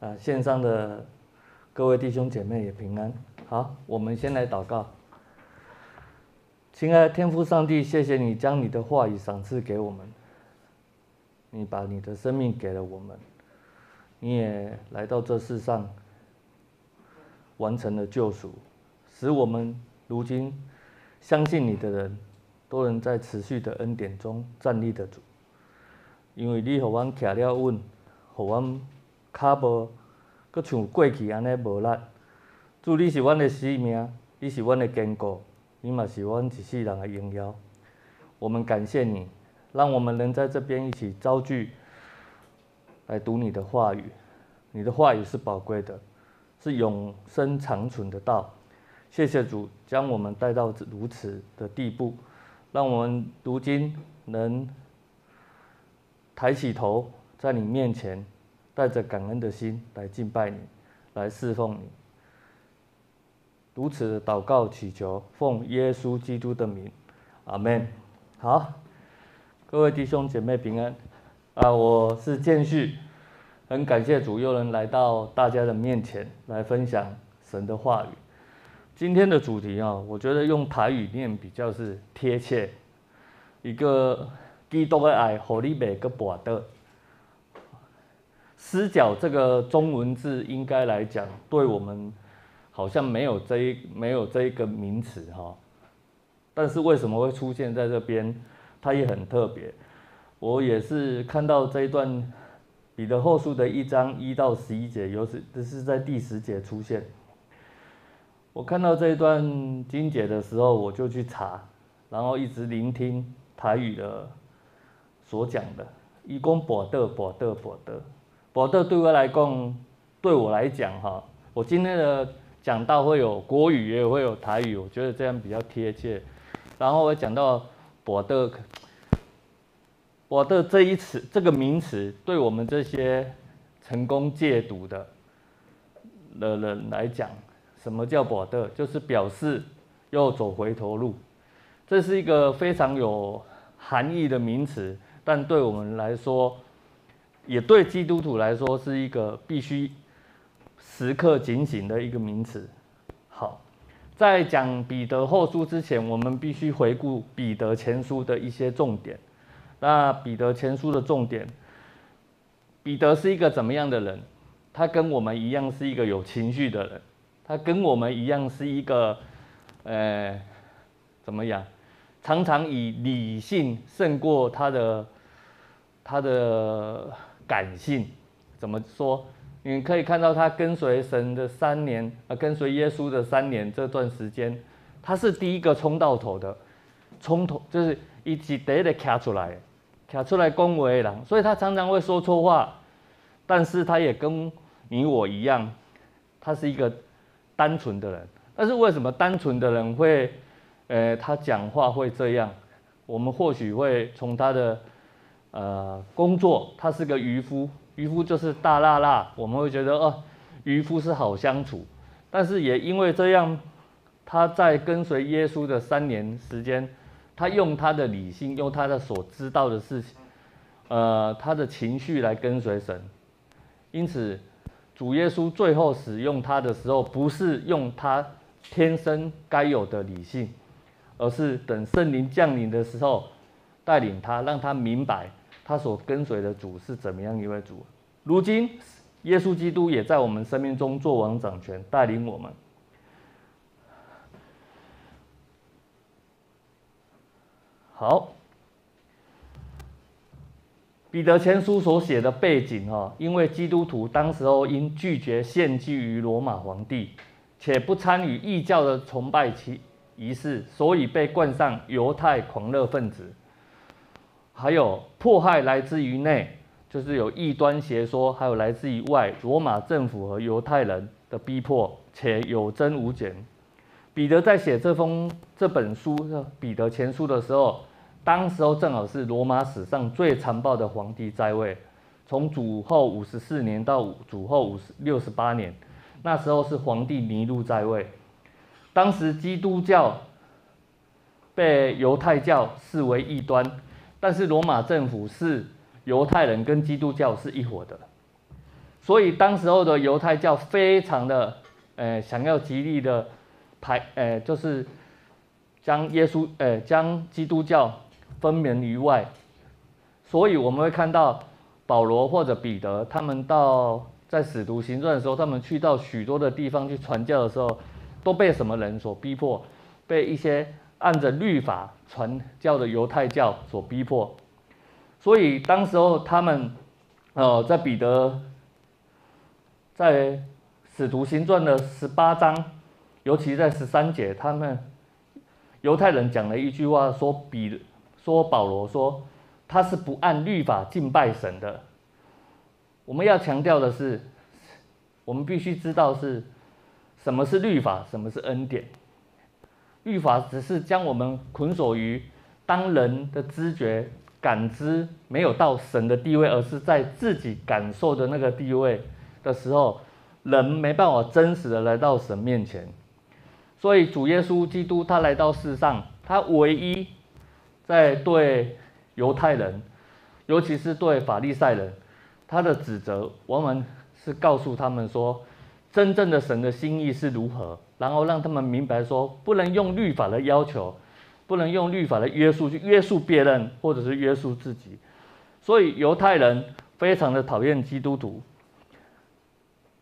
啊，线上的各位弟兄姐妹也平安。好，我们先来祷告。亲爱的天父上帝，谢谢你将你的话语赏赐给我们，你把你的生命给了我们，你也来到这世上，完成了救赎，使我们如今相信你的人都能在持续的恩典中站立得住，因为你让我们站了稳，让我脚无阁像过去安尼无力。主，你是阮的生命，你是阮的坚固。你嘛是阮一世人的荣耀，我们感谢你，让我们能在这边一起招聚，来读你的话语。你的话语是宝贵的，是永生长存的道。谢谢主，将我们带到如此的地步，让我们如今能抬起头，在你面前，带着感恩的心来敬拜你，来侍奉你。如此祷告祈求，奉耶稣基督的名，阿门。好，各位弟兄姐妹平安。啊，我是建旭，很感谢主又能来到大家的面前来分享神的话语。今天的主题啊，我觉得用台语念比较是贴切。一个基督的爱，和你每个博的。失脚这个中文字应该来讲，对我们。好像没有这一没有这一个名词哈，但是为什么会出现在这边？它也很特别。我也是看到这一段彼得后书的一章一到十一节，有时这是在第十节出现。我看到这一段经节的时候，我就去查，然后一直聆听台语的所讲的。一共博德博德博德博德，对我来讲，对我来讲哈，我今天的。讲到会有国语，也会有台语，我觉得这样比较贴切。然后我讲到“博德”，“博德”这一词，这个名词，对我们这些成功戒毒的的人来讲，什么叫“博德”？就是表示要走回头路。这是一个非常有含义的名词，但对我们来说，也对基督徒来说，是一个必须。时刻警醒的一个名词。好，在讲彼得后书之前，我们必须回顾彼得前书的一些重点。那彼得前书的重点，彼得是一个怎么样的人？他跟我们一样是一个有情绪的人，他跟我们一样是一个，呃，怎么样？常常以理性胜过他的他的感性。怎么说？你可以看到他跟随神的三年，啊，跟随耶稣的三年这段时间，他是第一个冲到头的，冲头就是一起得的卡出来，卡出来恭维人，所以他常常会说错话，但是他也跟你我一样，他是一个单纯的人。但是为什么单纯的人会，呃，他讲话会这样？我们或许会从他的，呃，工作，他是个渔夫。渔夫就是大辣辣，我们会觉得哦，渔夫是好相处，但是也因为这样，他在跟随耶稣的三年时间，他用他的理性，用他的所知道的事情，呃，他的情绪来跟随神，因此主耶稣最后使用他的时候，不是用他天生该有的理性，而是等圣灵降临的时候，带领他，让他明白。他所跟随的主是怎么样一位主？如今，耶稣基督也在我们生命中做王掌权，带领我们。好，彼得前书所写的背景哈，因为基督徒当时候因拒绝献祭于罗马皇帝，且不参与异教的崇拜其仪式，所以被冠上犹太狂热分子。还有迫害来自于内，就是有异端邪说；还有来自于外，罗马政府和犹太人的逼迫，且有增无减。彼得在写这封这本书《彼得前书》的时候，当时候正好是罗马史上最残暴的皇帝在位，从主后五十四年到主后五十六十八年，那时候是皇帝尼禄在位。当时基督教被犹太教视为异端。但是罗马政府是犹太人跟基督教是一伙的，所以当时候的犹太教非常的，呃，想要极力的排，呃，就是将耶稣，呃，将基督教分门于外。所以我们会看到保罗或者彼得，他们到在使徒行传的时候，他们去到许多的地方去传教的时候，都被什么人所逼迫？被一些按着律法传教的犹太教所逼迫。所以当时候他们，呃，在彼得在使徒行传的十八章，尤其在十三节，他们犹太人讲了一句话，说彼说保罗说。他是不按律法敬拜神的。我们要强调的是，我们必须知道是什么是律法，什么是恩典。律法只是将我们捆锁于当人的知觉感知没有到神的地位，而是在自己感受的那个地位的时候，人没办法真实的来到神面前。所以主耶稣基督他来到世上，他唯一在对。犹太人，尤其是对法利赛人，他的指责，往往是告诉他们说，真正的神的心意是如何，然后让他们明白说，不能用律法的要求，不能用律法的约束去约束别人，或者是约束自己。所以犹太人非常的讨厌基督徒，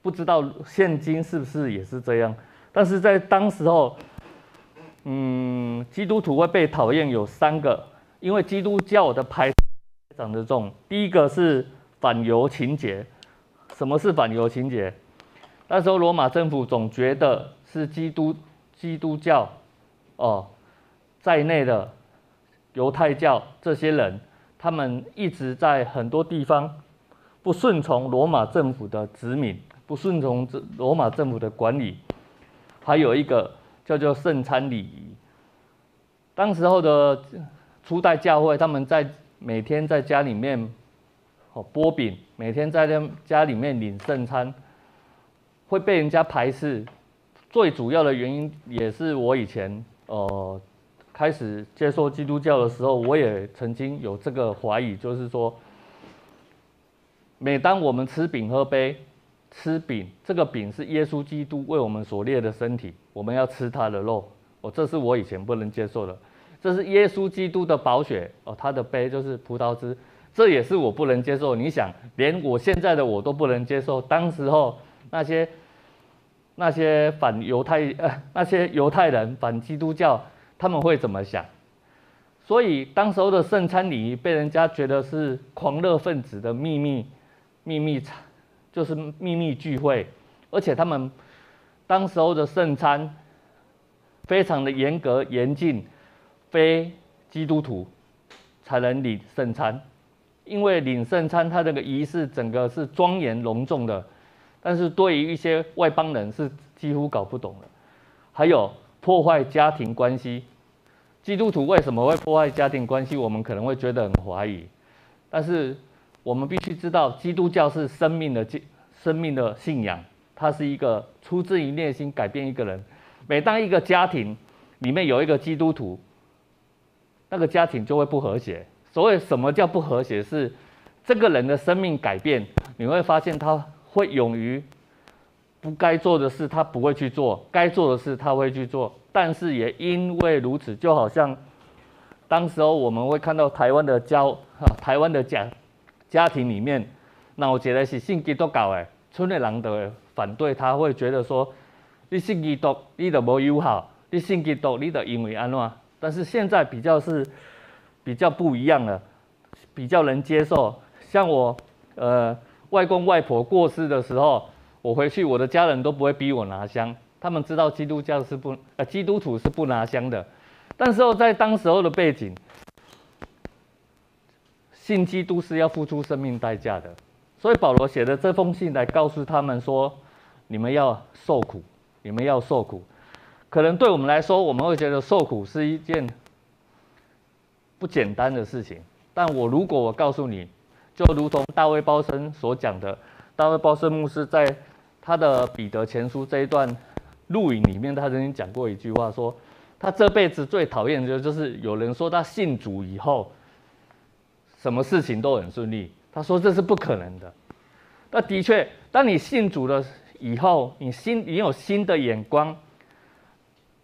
不知道现今是不是也是这样？但是在当时候，嗯，基督徒会被讨厌有三个。因为基督教的排长得重，第一个是反犹情节。什么是反犹情节？那时候罗马政府总觉得是基督基督教哦在内的犹太教这些人，他们一直在很多地方不顺从罗马政府的殖民，不顺从这罗马政府的管理。还有一个叫做圣餐礼仪，当时候的。初代教会，他们在每天在家里面，哦，擘饼，每天在家里面领圣餐，会被人家排斥。最主要的原因也是我以前呃开始接受基督教的时候，我也曾经有这个怀疑，就是说，每当我们吃饼喝杯，吃饼，这个饼是耶稣基督为我们所列的身体，我们要吃他的肉，哦，这是我以前不能接受的。这是耶稣基督的宝血哦，他的杯就是葡萄汁，这也是我不能接受。你想，连我现在的我都不能接受，当时候那些那些反犹太呃那些犹太人反基督教，他们会怎么想？所以当时候的圣餐礼仪被人家觉得是狂热分子的秘密秘密，就是秘密聚会，而且他们当时候的圣餐非常的严格严禁。非基督徒才能领圣餐，因为领圣餐它这个仪式整个是庄严隆重的，但是对于一些外邦人是几乎搞不懂的。还有破坏家庭关系，基督徒为什么会破坏家庭关系？我们可能会觉得很怀疑，但是我们必须知道，基督教是生命的生命的信仰，它是一个出自于内心改变一个人。每当一个家庭里面有一个基督徒，那个家庭就会不和谐。所谓什么叫不和谐？是这个人的生命改变，你会发现他会勇于不该做的事，他不会去做；该做的事，他会去做。但是也因为如此，就好像当时候我们会看到台湾的教哈，台湾的家家庭里面，那我觉得是信基督教的，村里人的反对，他会觉得说，你信基督，你都无友好；你信基督，你都因为安怎？但是现在比较是比较不一样了，比较能接受。像我呃外公外婆过世的时候，我回去，我的家人都不会逼我拿香，他们知道基督教是不呃基督徒是不拿香的。但是在当时候的背景，信基督是要付出生命代价的，所以保罗写的这封信来告诉他们说：你们要受苦，你们要受苦。可能对我们来说，我们会觉得受苦是一件不简单的事情。但我如果我告诉你，就如同大卫鲍森所讲的，大卫鲍森牧师在他的彼得前书这一段录影里面，他曾经讲过一句话，说他这辈子最讨厌的就是有人说他信主以后，什么事情都很顺利。他说这是不可能的。那的确，当你信主了以后，你心你有新的眼光，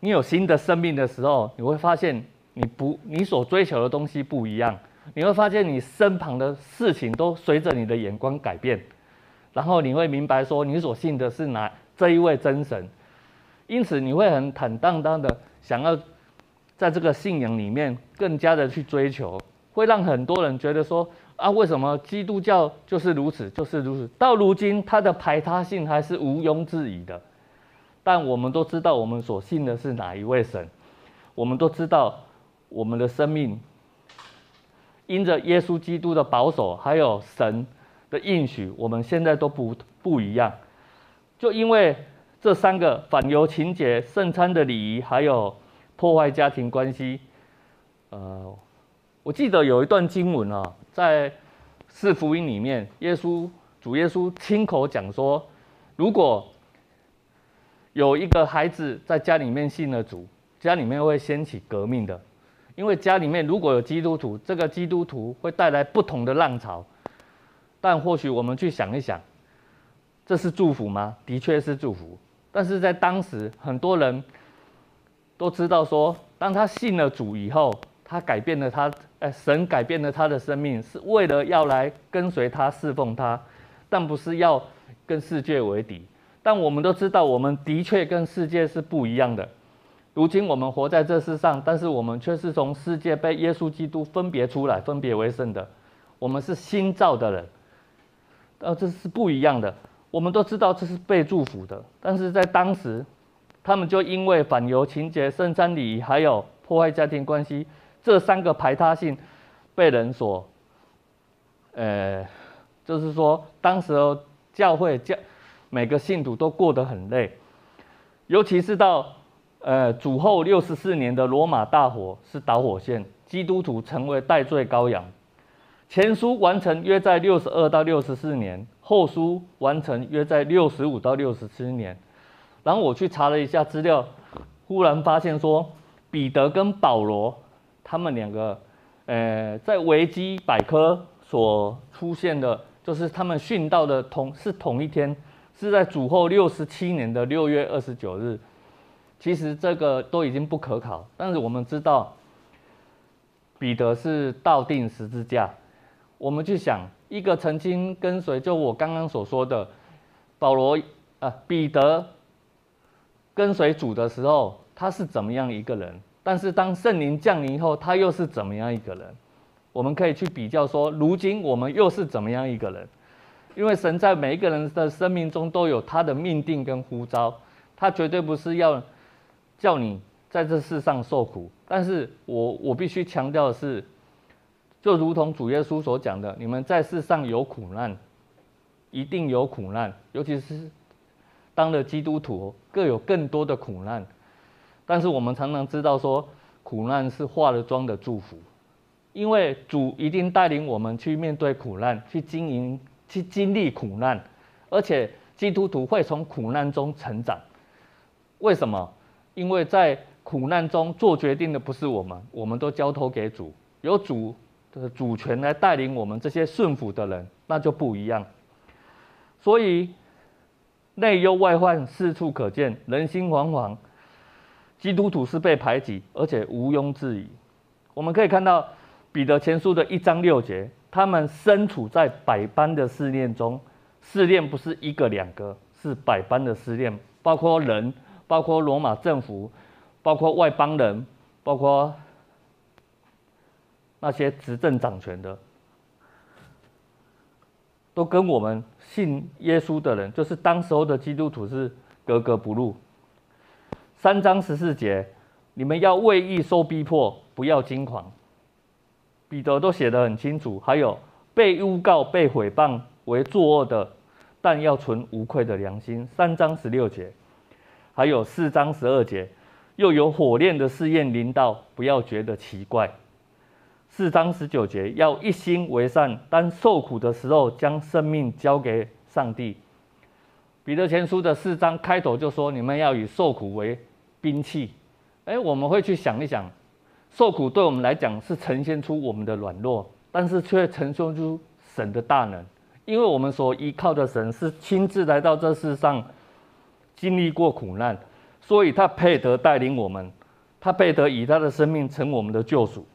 你有新的生命的时候，你会发现你不你所追求的东西不一样，你会发现你身旁的事情都随着你的眼光改变，然后你会明白说你所信的是哪这一位真神，因此你会很坦荡荡的想要在这个信仰里面更加的去追求，会让很多人觉得说。啊，为什么基督教就是如此，就是如此？到如今，它的排他性还是毋庸置疑的。但我们都知道，我们所信的是哪一位神？我们都知道，我们的生命因着耶稣基督的保守，还有神的应许，我们现在都不不一样。就因为这三个反犹情节、圣餐的礼仪，还有破坏家庭关系，呃。我记得有一段经文啊，在四福音里面，耶稣主耶稣亲口讲说，如果有一个孩子在家里面信了主，家里面会掀起革命的，因为家里面如果有基督徒，这个基督徒会带来不同的浪潮。但或许我们去想一想，这是祝福吗？的确是祝福，但是在当时，很多人都知道说，当他信了主以后，他改变了他。哎神改变了他的生命，是为了要来跟随他、侍奉他，但不是要跟世界为敌。但我们都知道，我们的确跟世界是不一样的。如今我们活在这世上，但是我们却是从世界被耶稣基督分别出来、分别为圣的。我们是新造的人，呃，这是不一样的。我们都知道这是被祝福的，但是在当时，他们就因为反犹情节、圣餐礼仪，还有破坏家庭关系。这三个排他性被人所，呃，就是说，当时教会教每个信徒都过得很累，尤其是到呃主后六十四年的罗马大火是导火线，基督徒成为代罪羔羊。前书完成约在六十二到六十四年，后书完成约在六十五到六十七年。然后我去查了一下资料，忽然发现说彼得跟保罗。他们两个，呃，在维基百科所出现的，就是他们殉道的同是同一天，是在主后六十七年的六月二十九日。其实这个都已经不可考，但是我们知道，彼得是倒钉十字架。我们去想，一个曾经跟随，就我刚刚所说的，保罗啊，彼得跟随主的时候，他是怎么样一个人？但是当圣灵降临后，他又是怎么样一个人？我们可以去比较说，如今我们又是怎么样一个人？因为神在每一个人的生命中都有他的命定跟呼召，他绝对不是要叫你在这世上受苦。但是我我必须强调的是，就如同主耶稣所讲的，你们在世上有苦难，一定有苦难，尤其是当了基督徒，各有更多的苦难。但是我们常常知道说，苦难是化了妆的祝福，因为主一定带领我们去面对苦难，去经营，去经历苦难，而且基督徒会从苦难中成长。为什么？因为在苦难中做决定的不是我们，我们都交托给主，有主的主权来带领我们这些顺服的人，那就不一样。所以内忧外患四处可见，人心惶惶。基督徒是被排挤，而且毋庸置疑。我们可以看到彼得前书的一章六节，他们身处在百般的试炼中，试炼不是一个两个，是百般的试炼，包括人，包括罗马政府，包括外邦人，包括那些执政掌权的，都跟我们信耶稣的人，就是当时候的基督徒是格格不入。三章十四节，你们要为义受逼迫，不要惊慌。彼得都写得很清楚。还有被诬告、被诽谤为作恶的，但要存无愧的良心。三章十六节，还有四章十二节，又有火炼的试验临到，不要觉得奇怪。四章十九节，要一心为善，当受苦的时候，将生命交给上帝。彼得前书的四章开头就说：你们要以受苦为兵器，哎，我们会去想一想，受苦对我们来讲是呈现出我们的软弱，但是却呈现出神的大能，因为我们所依靠的神是亲自来到这世上，经历过苦难，所以他配得带领我们，他配得以他的生命成我们的救赎。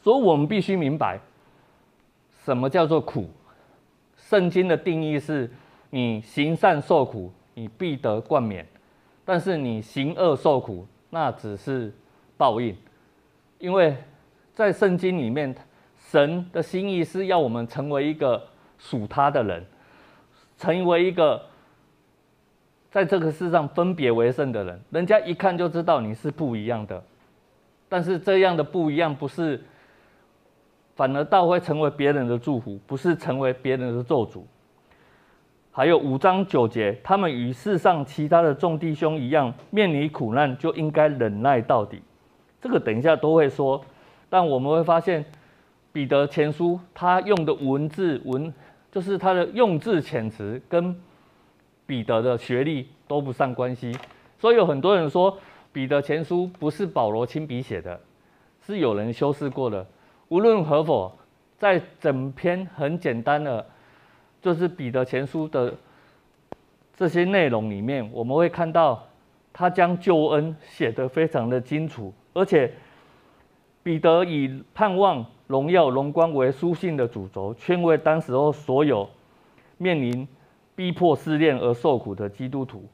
所以我们必须明白，什么叫做苦？圣经的定义是：你行善受苦，你必得冠冕；但是你行恶受苦，那只是报应。因为在圣经里面，神的心意是要我们成为一个属他的人，成为一个在这个世上分别为圣的人。人家一看就知道你是不一样的，但是这样的不一样不是。反而倒会成为别人的祝福，不是成为别人的咒诅。还有五章九节，他们与世上其他的众弟兄一样，面临苦难就应该忍耐到底。这个等一下都会说，但我们会发现，彼得前书他用的文字文，就是他的用字遣词跟彼得的学历都不上关系。所以有很多人说，彼得前书不是保罗亲笔写的，是有人修饰过的。无论何否，在整篇很简单的，就是彼得前书的这些内容里面，我们会看到他将救恩写得非常的清楚，而且彼得以盼望荣耀荣光为书信的主轴，劝慰当时候所有面临逼迫试炼而受苦的基督徒。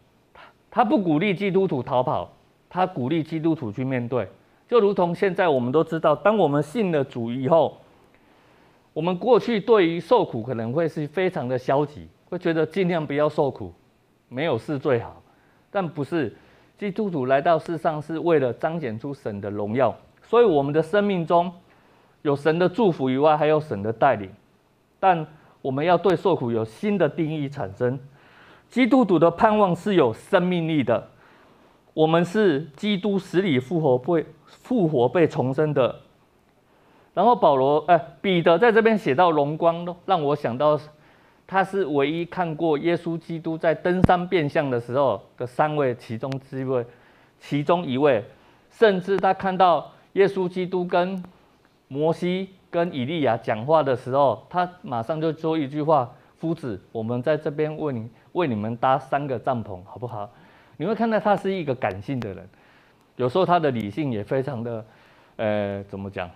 他不鼓励基督徒逃跑，他鼓励基督徒去面对。就如同现在，我们都知道，当我们信了主以后，我们过去对于受苦可能会是非常的消极，会觉得尽量不要受苦，没有事最好。但不是，基督徒来到世上是为了彰显出神的荣耀，所以我们的生命中有神的祝福以外，还有神的带领。但我们要对受苦有新的定义产生。基督徒的盼望是有生命力的，我们是基督死里复活会。复活被重生的，然后保罗哎，彼得在这边写到荣光，让我想到他是唯一看过耶稣基督在登山变相的时候的三位其中之一位，其中一位，甚至他看到耶稣基督跟摩西跟以利亚讲话的时候，他马上就说一句话：“夫子，我们在这边为你为你们搭三个帐篷，好不好？”你会看到他是一个感性的人。有时候他的理性也非常的，呃，怎么讲？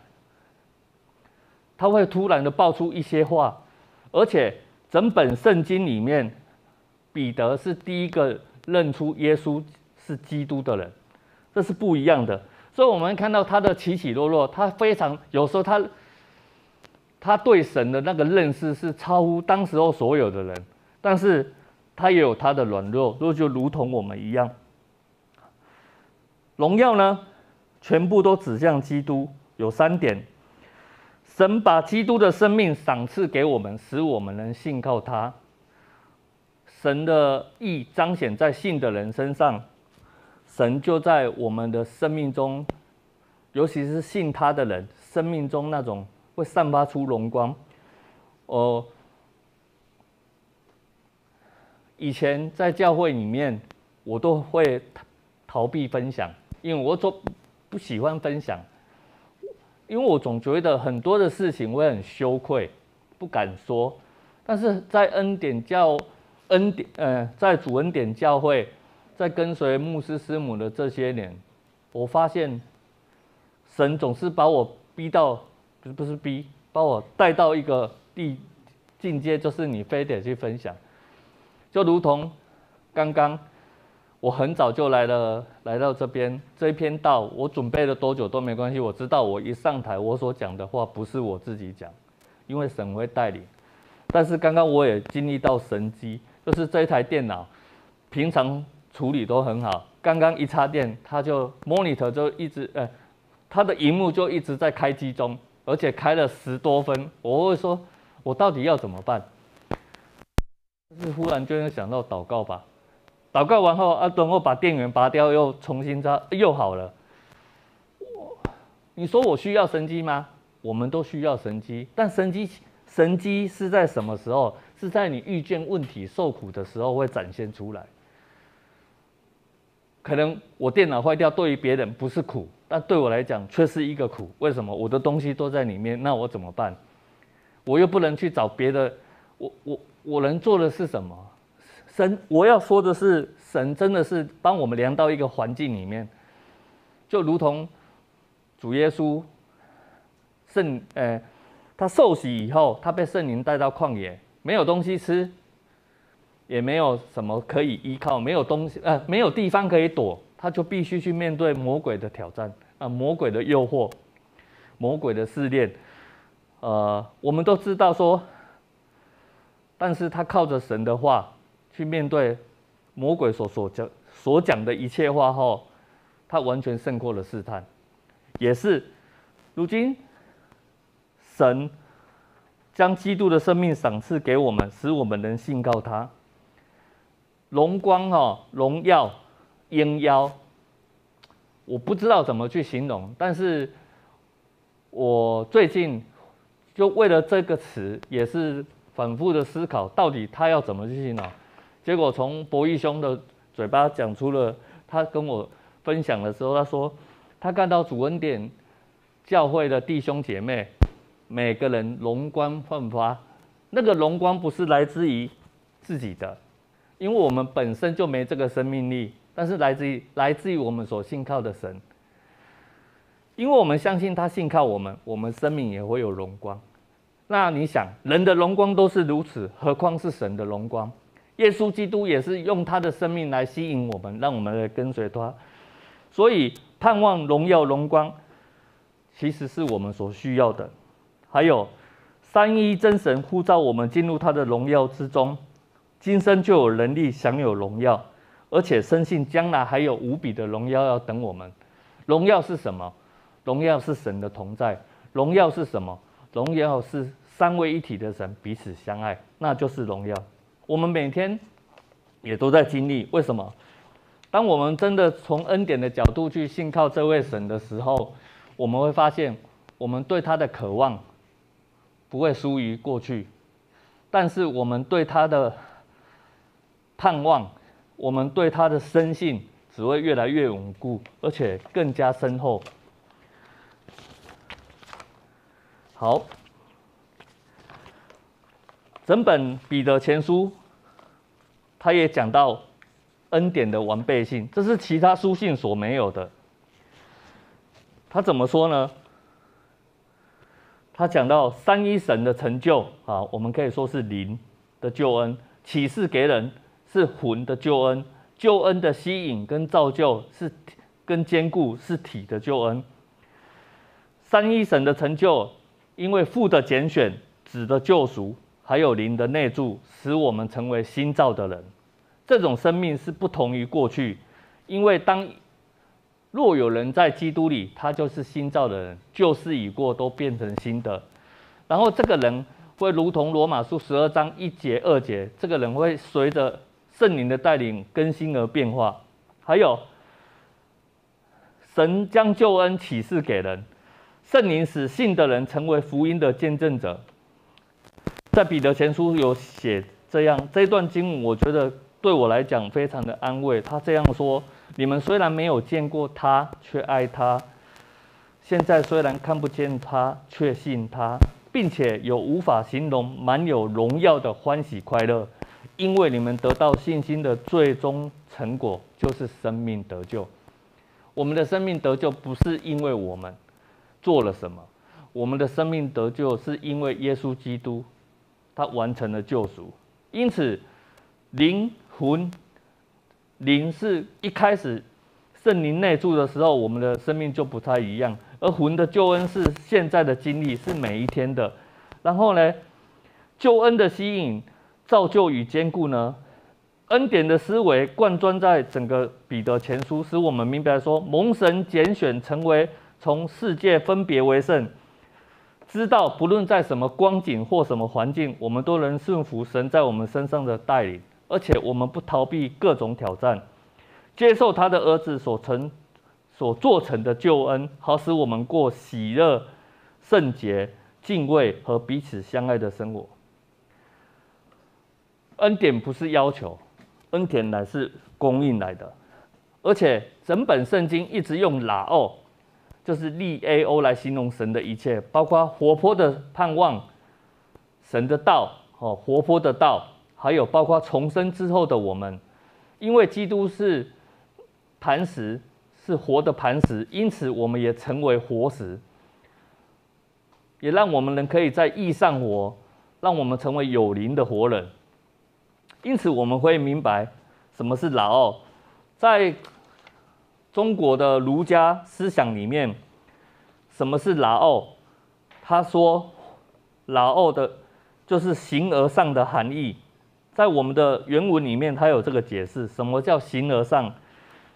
他会突然的爆出一些话，而且整本圣经里面，彼得是第一个认出耶稣是基督的人，这是不一样的。所以我们看到他的起起落落，他非常有时候他他对神的那个认识是超乎当时候所有的人，但是他也有他的软弱，就就如同我们一样。荣耀呢，全部都指向基督。有三点：神把基督的生命赏赐给我们，使我们能信靠他；神的义彰显在信的人身上，神就在我们的生命中，尤其是信他的人生命中那种会散发出荣光。哦，以前在教会里面，我都会逃避分享。因为我总不喜欢分享，因为我总觉得很多的事情我很羞愧，不敢说。但是在恩典教恩典，呃，在主恩典教会，在跟随牧师师母的这些年，我发现神总是把我逼到，不是不是逼，把我带到一个地境界，就是你非得去分享，就如同刚刚。我很早就来了，来到这边这一篇道，我准备了多久都没关系。我知道我一上台，我所讲的话不是我自己讲，因为神会带领。但是刚刚我也经历到神迹，就是这一台电脑平常处理都很好，刚刚一插电，它就 monitor 就一直，呃，它的荧幕就一直在开机中，而且开了十多分。我会说，我到底要怎么办？是忽然就想到祷告吧。祷告完后，啊，等我把电源拔掉，又重新插，又好了。我你说我需要神迹吗？我们都需要神迹，但神迹神迹是在什么时候？是在你遇见问题、受苦的时候会展现出来。可能我电脑坏掉，对于别人不是苦，但对我来讲却是一个苦。为什么？我的东西都在里面，那我怎么办？我又不能去找别的。我我我能做的是什么？神，我要说的是，神真的是帮我们量到一个环境里面，就如同主耶稣圣，呃，他受洗以后，他被圣灵带到旷野，没有东西吃，也没有什么可以依靠，没有东西，呃，没有地方可以躲，他就必须去面对魔鬼的挑战，啊、魔鬼的诱惑，魔鬼的试炼，呃，我们都知道说。但是他靠着神的话去面对魔鬼所所讲所讲的一切话后，他完全胜过了试探，也是如今神将基督的生命赏赐给我们，使我们能信靠他。荣光哈，荣耀，应邀，我不知道怎么去形容，但是我最近就为了这个词也是。反复的思考，到底他要怎么去形容？结果从博义兄的嘴巴讲出了，他跟我分享的时候，他说他看到主恩典教会的弟兄姐妹，每个人荣光焕发，那个荣光不是来自于自己的，因为我们本身就没这个生命力，但是来自于来自于我们所信靠的神，因为我们相信他信靠我们，我们生命也会有荣光。那你想，人的荣光都是如此，何况是神的荣光？耶稣基督也是用他的生命来吸引我们，让我们来跟随他。所以，盼望荣耀荣光，其实是我们所需要的。还有，三一真神呼召我们进入他的荣耀之中，今生就有能力享有荣耀，而且深信将来还有无比的荣耀要等我们。荣耀是什么？荣耀是神的同在。荣耀是什么？荣耀是三位一体的神彼此相爱，那就是荣耀。我们每天也都在经历。为什么？当我们真的从恩典的角度去信靠这位神的时候，我们会发现，我们对他的渴望不会输于过去，但是我们对他的盼望，我们对他的深信只会越来越稳固，而且更加深厚。好，整本彼得前书，他也讲到恩典的完备性，这是其他书信所没有的。他怎么说呢？他讲到三一神的成就啊，我们可以说是灵的救恩，启示给人是魂的救恩，救恩的吸引跟造就，是跟坚固是体的救恩。三一神的成就。因为父的拣选、子的救赎，还有灵的内住，使我们成为新造的人。这种生命是不同于过去，因为当若有人在基督里，他就是新造的人，旧事已过，都变成新的。然后这个人会如同罗马书十二章一节、二节，这个人会随着圣灵的带领更新而变化。还有神将救恩启示给人。圣灵使信的人成为福音的见证者，在彼得前书有写这样这一段经文，我觉得对我来讲非常的安慰。他这样说：你们虽然没有见过他，却爱他；现在虽然看不见他，却信他，并且有无法形容、满有荣耀的欢喜快乐，因为你们得到信心的最终成果，就是生命得救。我们的生命得救不是因为我们。做了什么？我们的生命得救是因为耶稣基督，他完成了救赎。因此，灵魂灵是一开始圣灵内住的时候，我们的生命就不太一样；而魂的救恩是现在的经历，是每一天的。然后呢，救恩的吸引、造就与坚固呢，恩典的思维贯穿在整个彼得前书，使我们明白说，蒙神拣选成为。从世界分别为圣，知道不论在什么光景或什么环境，我们都能顺服神在我们身上的带领，而且我们不逃避各种挑战，接受他的儿子所成、所做成的救恩，好使我们过喜乐、圣洁、敬畏和彼此相爱的生活。恩典不是要求，恩典乃是供应来的，而且整本圣经一直用拉奥。就是利 A O 来形容神的一切，包括活泼的盼望、神的道、哦，活泼的道，还有包括重生之后的我们，因为基督是磐石，是活的磐石，因此我们也成为活石，也让我们人可以在义上活，让我们成为有灵的活人。因此我们会明白什么是老奥，在中国的儒家思想里面，什么是老奥？他说，老奥的。就是形而上的含义，在我们的原文里面，它有这个解释。什么叫形而上？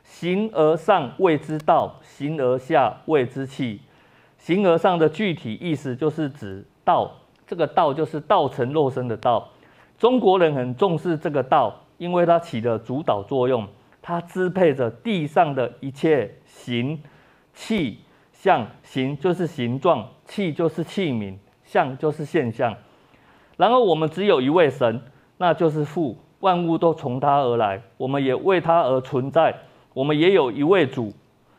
形而上谓之道，形而下谓之器。形而上的具体意思就是指道，这个道就是道成肉身的道。中国人很重视这个道，因为它起了主导作用，它支配着地上的一切形、气、象。形就是形状，气就是器皿，象就是现象。然后我们只有一位神，那就是父，万物都从他而来，我们也为他而存在。我们也有一位主，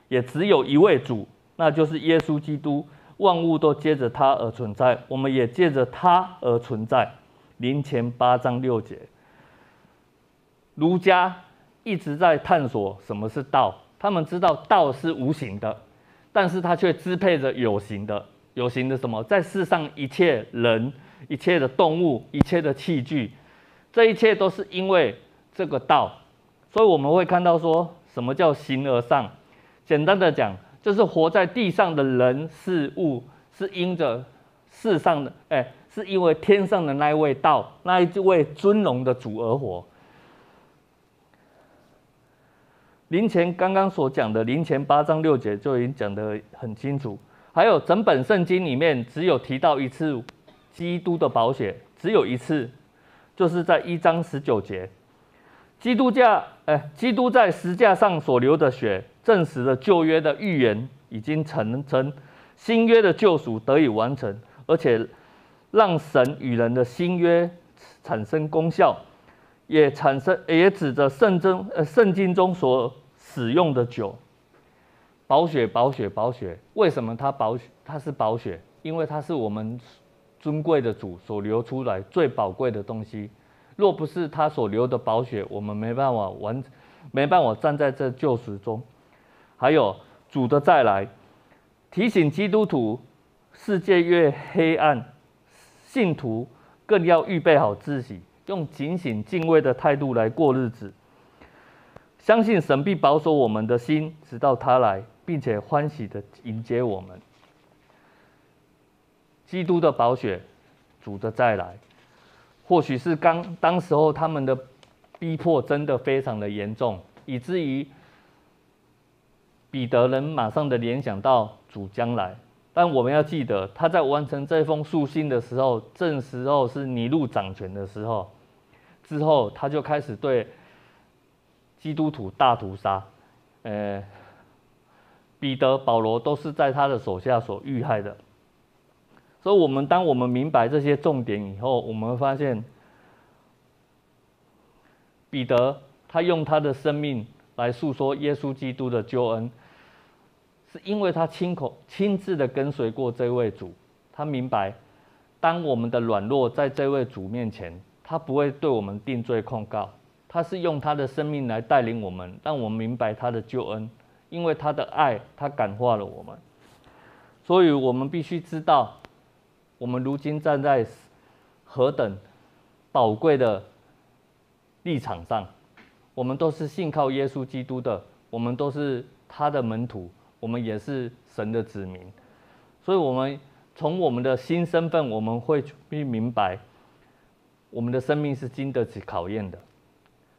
也只有一位主，那就是耶稣基督，万物都接着他而存在，我们也借着他而存在。林前八章六节，儒家一直在探索什么是道，他们知道道是无形的，但是它却支配着有形的，有形的什么？在世上一切人。一切的动物，一切的器具，这一切都是因为这个道，所以我们会看到说什么叫形而上。简单的讲，就是活在地上的人事物，是因着世上的，哎，是因为天上的那一位道，那一位尊荣的主而活。林前刚刚所讲的林前八章六节就已经讲得很清楚，还有整本圣经里面只有提到一次。基督的宝血只有一次，就是在一章十九节，基督架，哎，基督在十架上所流的血，证实了旧约的预言已经成真，新约的救赎得以完成，而且让神与人的新约产生功效，也产生也指着圣经呃圣经中所使用的酒，宝血宝血宝血，为什么它宝？它是宝血，因为它是我们。尊贵的主所流出来最宝贵的东西，若不是他所流的宝血，我们没办法完，没办法站在这救赎中。还有主的再来，提醒基督徒，世界越黑暗，信徒更要预备好自己，用警醒敬畏的态度来过日子，相信神必保守我们的心，直到他来，并且欢喜的迎接我们。基督的宝血，主的再来，或许是刚当时候他们的逼迫真的非常的严重，以至于彼得能马上的联想到主将来。但我们要记得，他在完成这封书信的时候，正时候是尼禄掌权的时候，之后他就开始对基督徒大屠杀。呃，彼得、保罗都是在他的手下所遇害的。所以，我们当我们明白这些重点以后，我们会发现，彼得他用他的生命来诉说耶稣基督的救恩，是因为他亲口亲自的跟随过这位主，他明白，当我们的软弱在这位主面前，他不会对我们定罪控告，他是用他的生命来带领我们，让我们明白他的救恩，因为他的爱，他感化了我们，所以我们必须知道。我们如今站在何等宝贵的立场上，我们都是信靠耶稣基督的，我们都是他的门徒，我们也是神的子民。所以，我们从我们的新身份，我们会去明白，我们的生命是经得起考验的。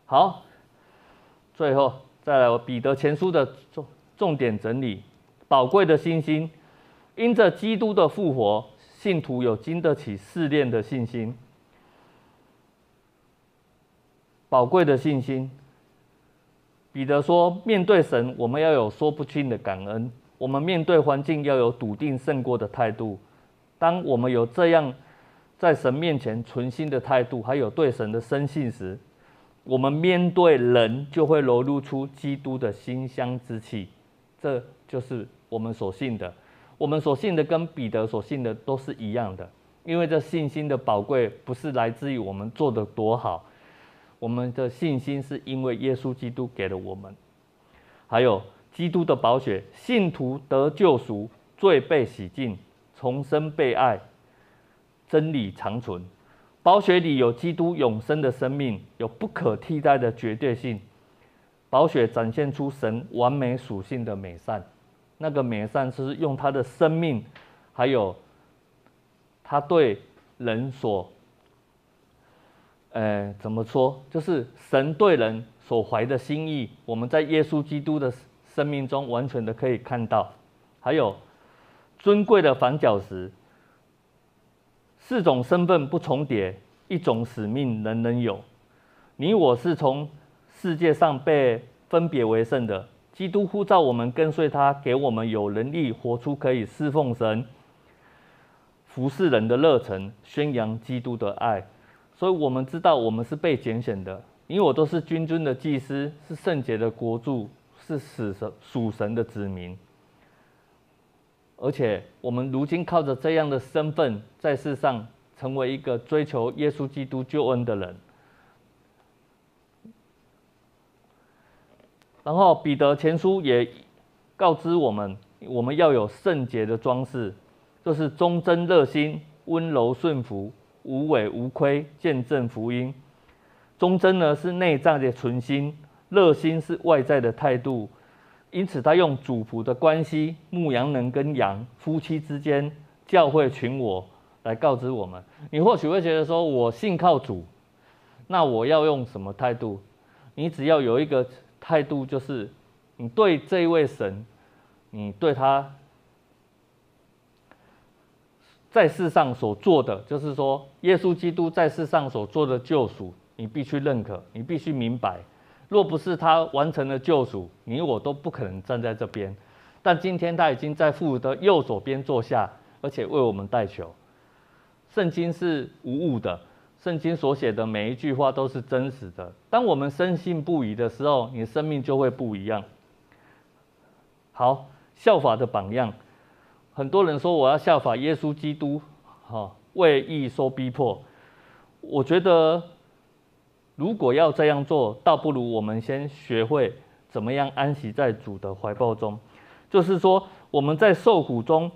好，最后再来，我彼得前书的重重点整理：宝贵的信心，因着基督的复活。信徒有经得起试炼的信心，宝贵的信心。彼得说：“面对神，我们要有说不尽的感恩；我们面对环境，要有笃定胜过的态度。当我们有这样在神面前存心的态度，还有对神的深信时，我们面对人就会流露出基督的馨香之气。这就是我们所信的。”我们所信的跟彼得所信的都是一样的，因为这信心的宝贵不是来自于我们做得多好，我们的信心是因为耶稣基督给了我们。还有基督的宝血，信徒得救赎，罪被洗净，重生被爱，真理长存。宝血里有基督永生的生命，有不可替代的绝对性。宝血展现出神完美属性的美善，那个美善是用他的生命，还有他对人所，呃，怎么说？就是神对人所怀的心意，我们在耶稣基督的生命中完全的可以看到。还有尊贵的反角石。四种身份不重叠，一种使命人人有。你我是从世界上被分别为圣的，基督呼召我们跟随他，给我们有能力活出可以侍奉神、服侍人的热忱，宣扬基督的爱。所以，我们知道我们是被拣选的。因为我都是君尊的祭司，是圣洁的国度，是死神属神的子民。而且，我们如今靠着这样的身份，在世上成为一个追求耶稣基督救恩的人。然后，彼得前书也告知我们，我们要有圣洁的装饰，就是忠贞热心、温柔顺服、无伪无亏，见证福音。忠贞呢是内在的存心，热心是外在的态度。因此，他用主仆的关系，牧羊人跟羊，夫妻之间，教会群我，来告知我们。你或许会觉得说，我信靠主，那我要用什么态度？你只要有一个态度，就是你对这位神，你对他在世上所做的，就是说，耶稣基督在世上所做的救赎，你必须认可，你必须明白。若不是他完成了救赎，你我都不可能站在这边。但今天他已经在父的右手边坐下，而且为我们代求。圣经是无误的，圣经所写的每一句话都是真实的。当我们深信不疑的时候，你生命就会不一样。好，效法的榜样，很多人说我要效法耶稣基督，哈，为义受逼迫。我觉得。如果要这样做，倒不如我们先学会怎么样安息在主的怀抱中。就是说，我们在受苦中，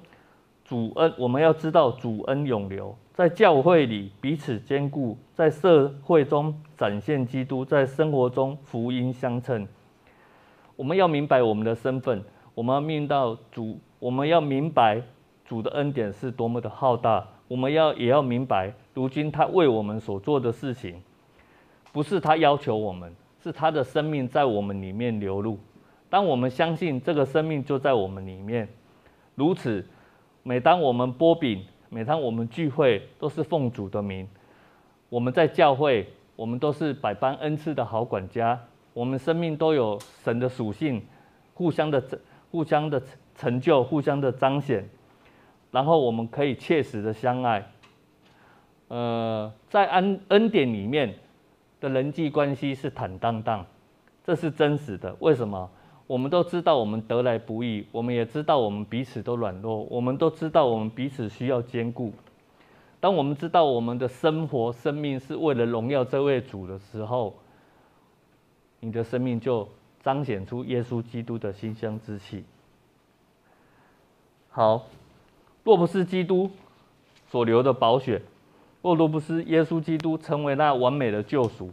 主恩我们要知道主恩永留，在教会里彼此坚固，在社会中展现基督，在生活中福音相称。我们要明白我们的身份，我们要命到主，我们要明白主的恩典是多么的浩大。我们要也要明白，如今他为我们所做的事情。不是他要求我们，是他的生命在我们里面流露。当我们相信这个生命就在我们里面，如此，每当我们擘饼，每当我们聚会，都是奉主的名。我们在教会，我们都是百般恩赐的好管家。我们生命都有神的属性，互相的、互相的成就，互相的彰显。然后我们可以切实的相爱。呃，在恩恩典里面。的人际关系是坦荡荡，这是真实的。为什么？我们都知道我们得来不易，我们也知道我们彼此都软弱，我们都知道我们彼此需要兼顾。当我们知道我们的生活、生命是为了荣耀这位主的时候，你的生命就彰显出耶稣基督的馨香之气。好，若不是基督所留的宝血。若若不是耶稣基督成为那完美的救赎，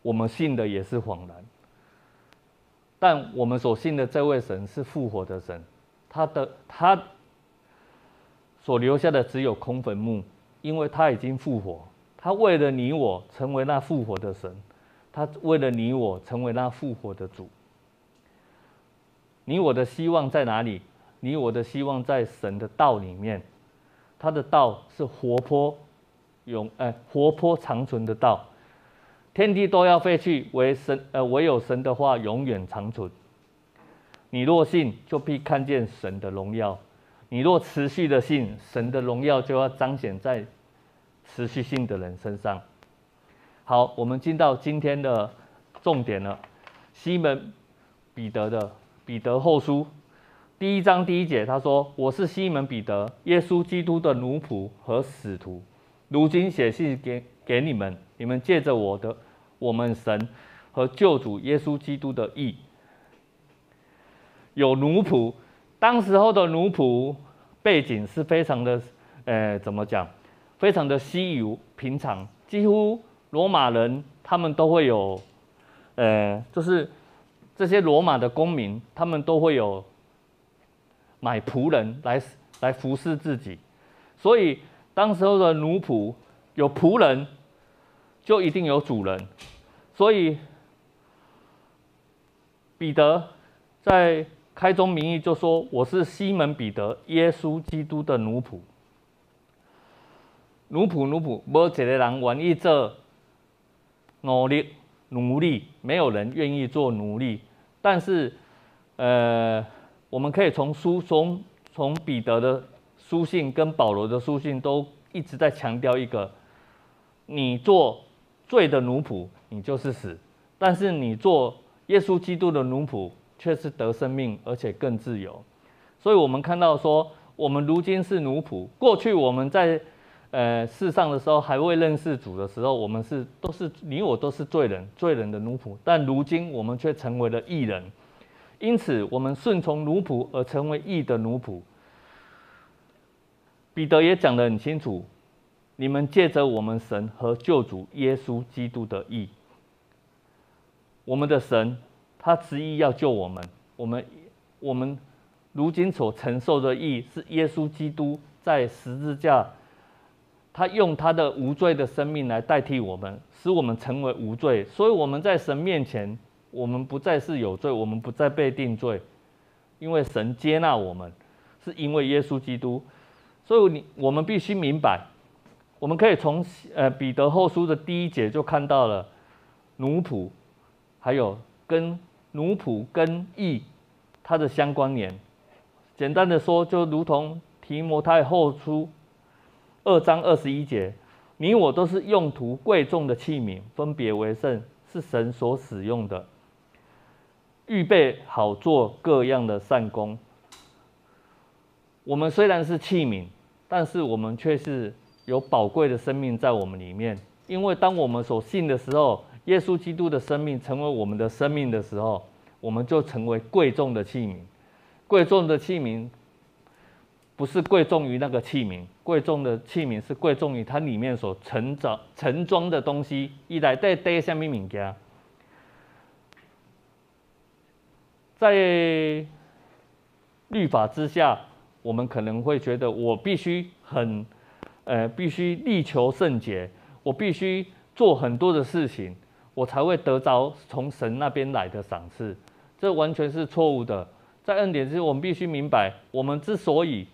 我们信的也是恍然。但我们所信的这位神是复活的神，他的他所留下的只有空坟墓，因为他已经复活。他为了你我成为那复活的神，他为了你我成为那复活的主。你我的希望在哪里？你我的希望在神的道里面，他的道是活泼永哎活泼长存的道，天地都要废去，唯神呃唯有神的话永远长存。你若信，就必看见神的荣耀；你若持续的信，神的荣耀就要彰显在持续性的人身上。好，我们进到今天的重点了，西门彼得的彼得后书。第一章第一节，他说：“我是西门彼得，耶稣基督的奴仆和使徒，如今写信给给你们，你们借着我的我们神和救主耶稣基督的意，有奴仆。当时候的奴仆背景是非常的，呃，怎么讲？非常的稀有平常，几乎罗马人他们都会有，呃，就是这些罗马的公民，他们都会有。”买仆人来来服侍自己，所以当时候的奴仆有仆人，就一定有主人。所以彼得在开宗明义就说：“我是西门彼得，耶稣基督的奴仆。”奴仆奴仆，没有一个人愿意做奴隶奴隶，没有人愿意做奴隶。但是，呃。我们可以从书从从彼得的书信跟保罗的书信都一直在强调一个：你做罪的奴仆，你就是死；但是你做耶稣基督的奴仆，却是得生命，而且更自由。所以，我们看到说，我们如今是奴仆。过去我们在呃世上的时候，还未认识主的时候，我们是都是你我都是罪人，罪人的奴仆。但如今我们却成为了义人。因此，我们顺从奴仆而成为义的奴仆。彼得也讲得很清楚：你们借着我们神和救主耶稣基督的义，我们的神他执意要救我们。我们我们如今所承受的义，是耶稣基督在十字架，他用他的无罪的生命来代替我们，使我们成为无罪。所以我们在神面前。我们不再是有罪，我们不再被定罪，因为神接纳我们，是因为耶稣基督。所以你我们必须明白，我们可以从呃彼得后书的第一节就看到了奴仆，还有跟奴仆跟义它的相关联。简单的说，就如同提摩太后书二章二十一节，你我都是用途贵重的器皿，分别为圣，是神所使用的。预备好做各样的善工。我们虽然是器皿，但是我们却是有宝贵的生命在我们里面。因为当我们所信的时候，耶稣基督的生命成为我们的生命的时候，我们就成为贵重的器皿。贵重的器皿不是贵重于那个器皿，贵重的器皿是贵重于它里面所盛装盛装的东西。一来带带什么物件？在律法之下，我们可能会觉得我必须很，呃，必须力求圣洁，我必须做很多的事情，我才会得着从神那边来的赏赐。这完全是错误的。在恩典之中，我们必须明白，我们之所以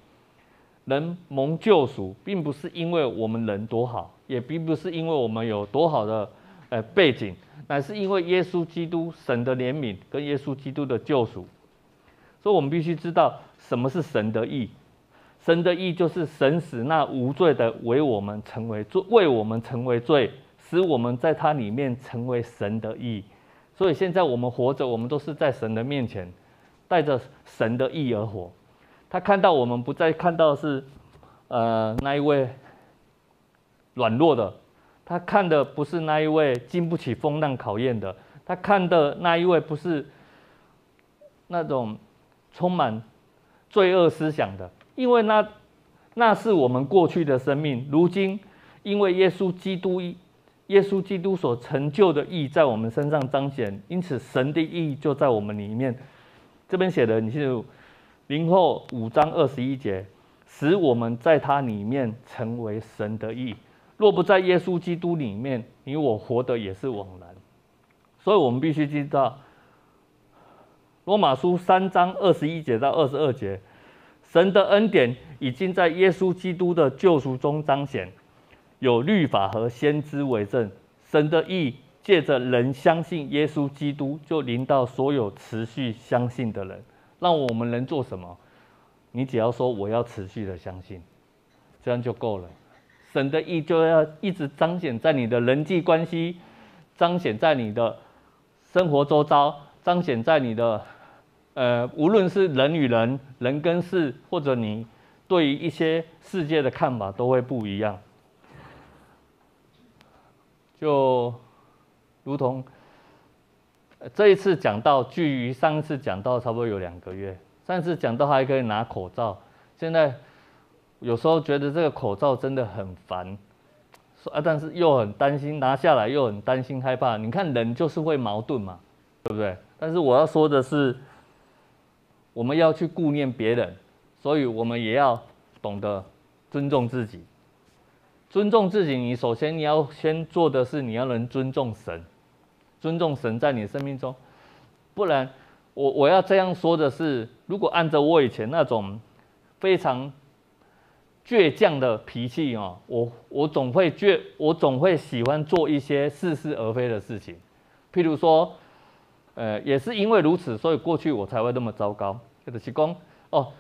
人蒙救赎，并不是因为我们人多好，也并不是因为我们有多好的呃背景。乃是因为耶稣基督神的怜悯跟耶稣基督的救赎，所以我们必须知道什么是神的义。神的义就是神使那无罪的为我们成为罪，为我们成为罪，使我们在他里面成为神的义。所以现在我们活着，我们都是在神的面前，带着神的义而活。他看到我们不再看到是，呃，那一位软弱的。他看的不是那一位经不起风浪考验的，他看的那一位不是那种充满罪恶思想的，因为那那是我们过去的生命。如今因为耶稣基督一，耶稣基督所成就的义在我们身上彰显，因此神的意义就在我们里面。这边写的，你记住，林后五章二十一节，使我们在他里面成为神的义。若不在耶稣基督里面，你我活的也是枉然。所以，我们必须知道，罗马书三章二十一节到二十二节，神的恩典已经在耶稣基督的救赎中彰显，有律法和先知为证。神的义借着人相信耶稣基督，就临到所有持续相信的人。那我们能做什么？你只要说我要持续的相信，这样就够了。神的意就要一直彰显在你的人际关系，彰显在你的生活周遭，彰显在你的呃，无论是人与人、人跟事，或者你对于一些世界的看法，都会不一样。就如同这一次讲到，距于上一次讲到差不多有两个月。上一次讲到还可以拿口罩，现在有时候觉得这个口罩真的很烦，啊，但是又很担心拿下来，又很担心害怕。你看人就是会矛盾嘛，对不对？但是我要说的是，我们要去顾念别人，所以我们也要懂得尊重自己。尊重自己，你首先你要先做的是，你要能尊重神，尊重神在你生命中，不然我我要这样说的是，如果按照我以前那种非常倔强的脾气哦，我我总会倔，我总会喜欢做一些似是而非的事情，譬如说，呃，也是因为如此，所以过去我才会那么糟糕，就是讲哦，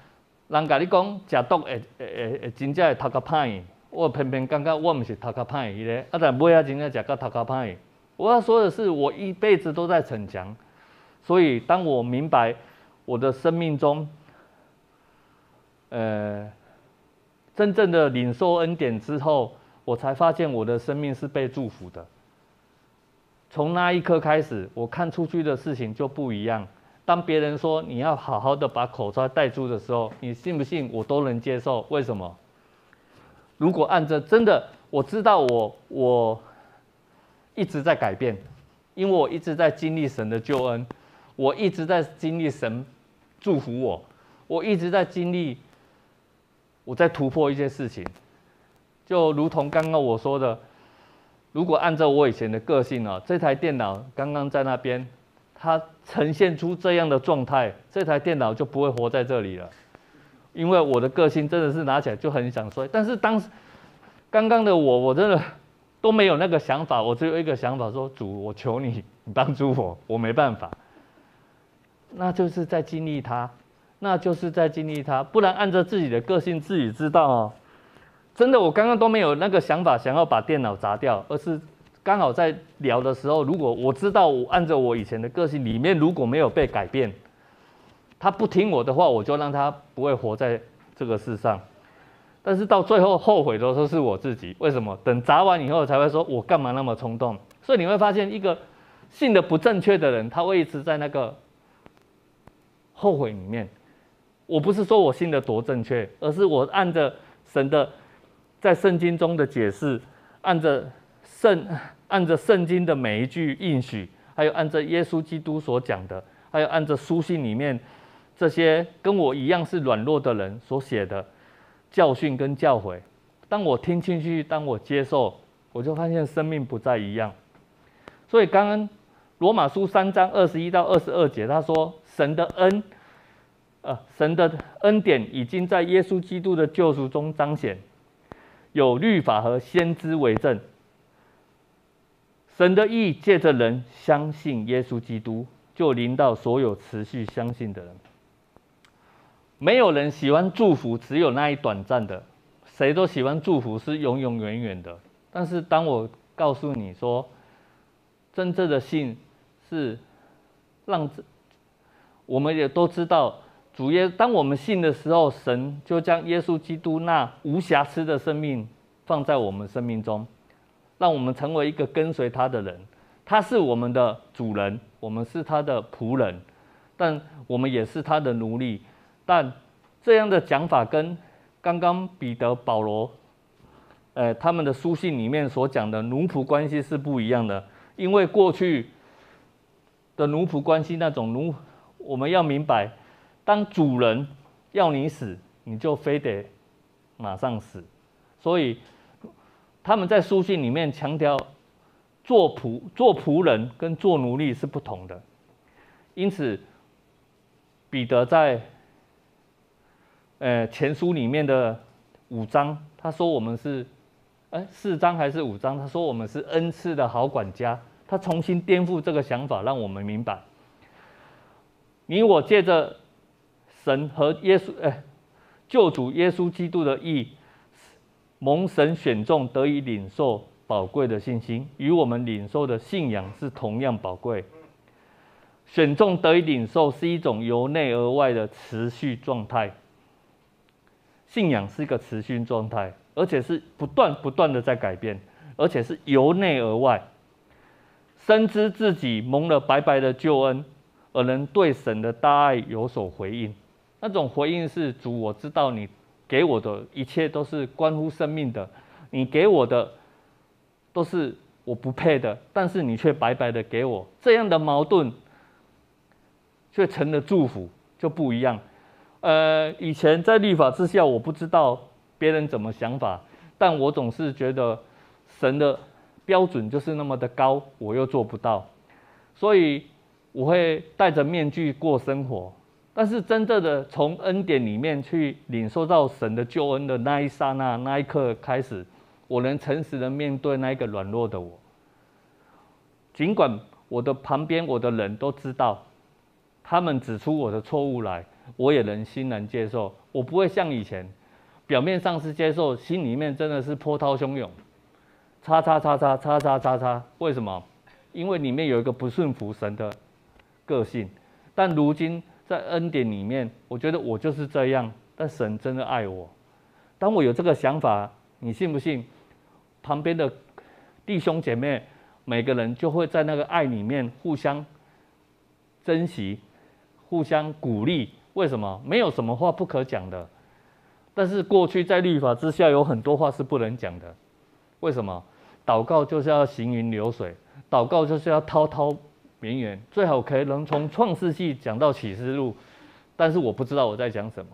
人家你讲食毒会会会会真正会头壳歹。我偏偏感觉我不是头壳歹去咧，啊！但尾仔真正食到头壳歹。我要说的是，我一辈子都在逞强，所以当我明白我的生命中，呃，真正的领受恩典之后，我才发现我的生命是被祝福的。从那一刻开始，我看出去的事情就不一样。当别人说你要好好的把口罩戴住的时候，你信不信我都能接受？为什么？如果按着真的，我知道我我一直在改变，因为我一直在经历神的救恩，我一直在经历神祝福我，我一直在经历我在突破一些事情，就如同刚刚我说的，如果按照我以前的个性啊，这台电脑刚刚在那边，它呈现出这样的状态，这台电脑就不会活在这里了。因为我的个性真的是拿起来就很想睡，但是当时刚刚的我，我真的都没有那个想法，我只有一个想法说：主，我求你，你帮助我，我没办法。那就是在经历他，那就是在经历他，不然按照自己的个性，自己知道哦。真的，我刚刚都没有那个想法，想要把电脑砸掉，而是刚好在聊的时候，如果我知道我按照我以前的个性里面如果没有被改变。他不听我的话，我就让他不会活在这个世上。但是到最后后悔的时候是我自己，为什么？等砸完以后才会说，我干嘛那么冲动？所以你会发现，一个信的不正确的人，他会一直在那个后悔里面。我不是说我信的多正确，而是我按着神的在圣经中的解释，按着圣按着圣经的每一句应许，还有按着耶稣基督所讲的，还有按着书信里面。这些跟我一样是软弱的人所写的教训跟教诲，当我听进去，当我接受，我就发现生命不再一样。所以刚刚罗马书三章二十一到二十二节，他说神的恩，呃，神的恩典已经在耶稣基督的救赎中彰显，有律法和先知为证。神的义借着人相信耶稣基督，就临到所有持续相信的人。没有人喜欢祝福，只有那一短暂的。谁都喜欢祝福是永永远远的。但是当我告诉你说，真正的信是让这，我们也都知道，主耶，当我们信的时候，神就将耶稣基督那无瑕疵的生命放在我们生命中，让我们成为一个跟随他的人。他是我们的主人，我们是他的仆人，但我们也是他的奴隶。但这样的讲法跟刚刚彼得、保罗，呃，他们的书信里面所讲的奴仆关系是不一样的。因为过去的奴仆关系那种奴，我们要明白，当主人要你死，你就非得马上死。所以他们在书信里面强调，做仆、做仆人跟做奴隶是不同的。因此，彼得在呃，前书里面的五章，他说我们是，哎，四章还是五章？他说我们是恩赐的好管家。他重新颠覆这个想法，让我们明白，你我借着神和耶稣，哎，救主耶稣基督的义，蒙神选中，得以领受宝贵的信心，与我们领受的信仰是同样宝贵。选中得以领受是一种由内而外的持续状态。信仰是一个持续状态，而且是不断不断的在改变，而且是由内而外，深知自己蒙了白白的救恩，而能对神的大爱有所回应。那种回应是主，我知道你给我的一切都是关乎生命的，你给我的都是我不配的，但是你却白白的给我，这样的矛盾却成了祝福，就不一样。呃，以前在律法之下，我不知道别人怎么想法，但我总是觉得神的标准就是那么的高，我又做不到，所以我会戴着面具过生活。但是真正的从恩典里面去领受到神的救恩的那一刹那、那一刻开始，我能诚实的面对那一个软弱的我，尽管我的旁边我的人都知道，他们指出我的错误来。我也能欣然接受，我不会像以前，表面上是接受，心里面真的是波涛汹涌，叉叉叉叉叉叉叉叉。为什么？因为里面有一个不顺服神的个性。但如今在恩典里面，我觉得我就是这样。但神真的爱我。当我有这个想法，你信不信？旁边的弟兄姐妹，每个人就会在那个爱里面互相珍惜，互相鼓励。为什么？没有什么话不可讲的，但是过去在律法之下有很多话是不能讲的。为什么？祷告就是要行云流水，祷告就是要滔滔绵延，最好可以能从创世纪讲到启示录，但是我不知道我在讲什么。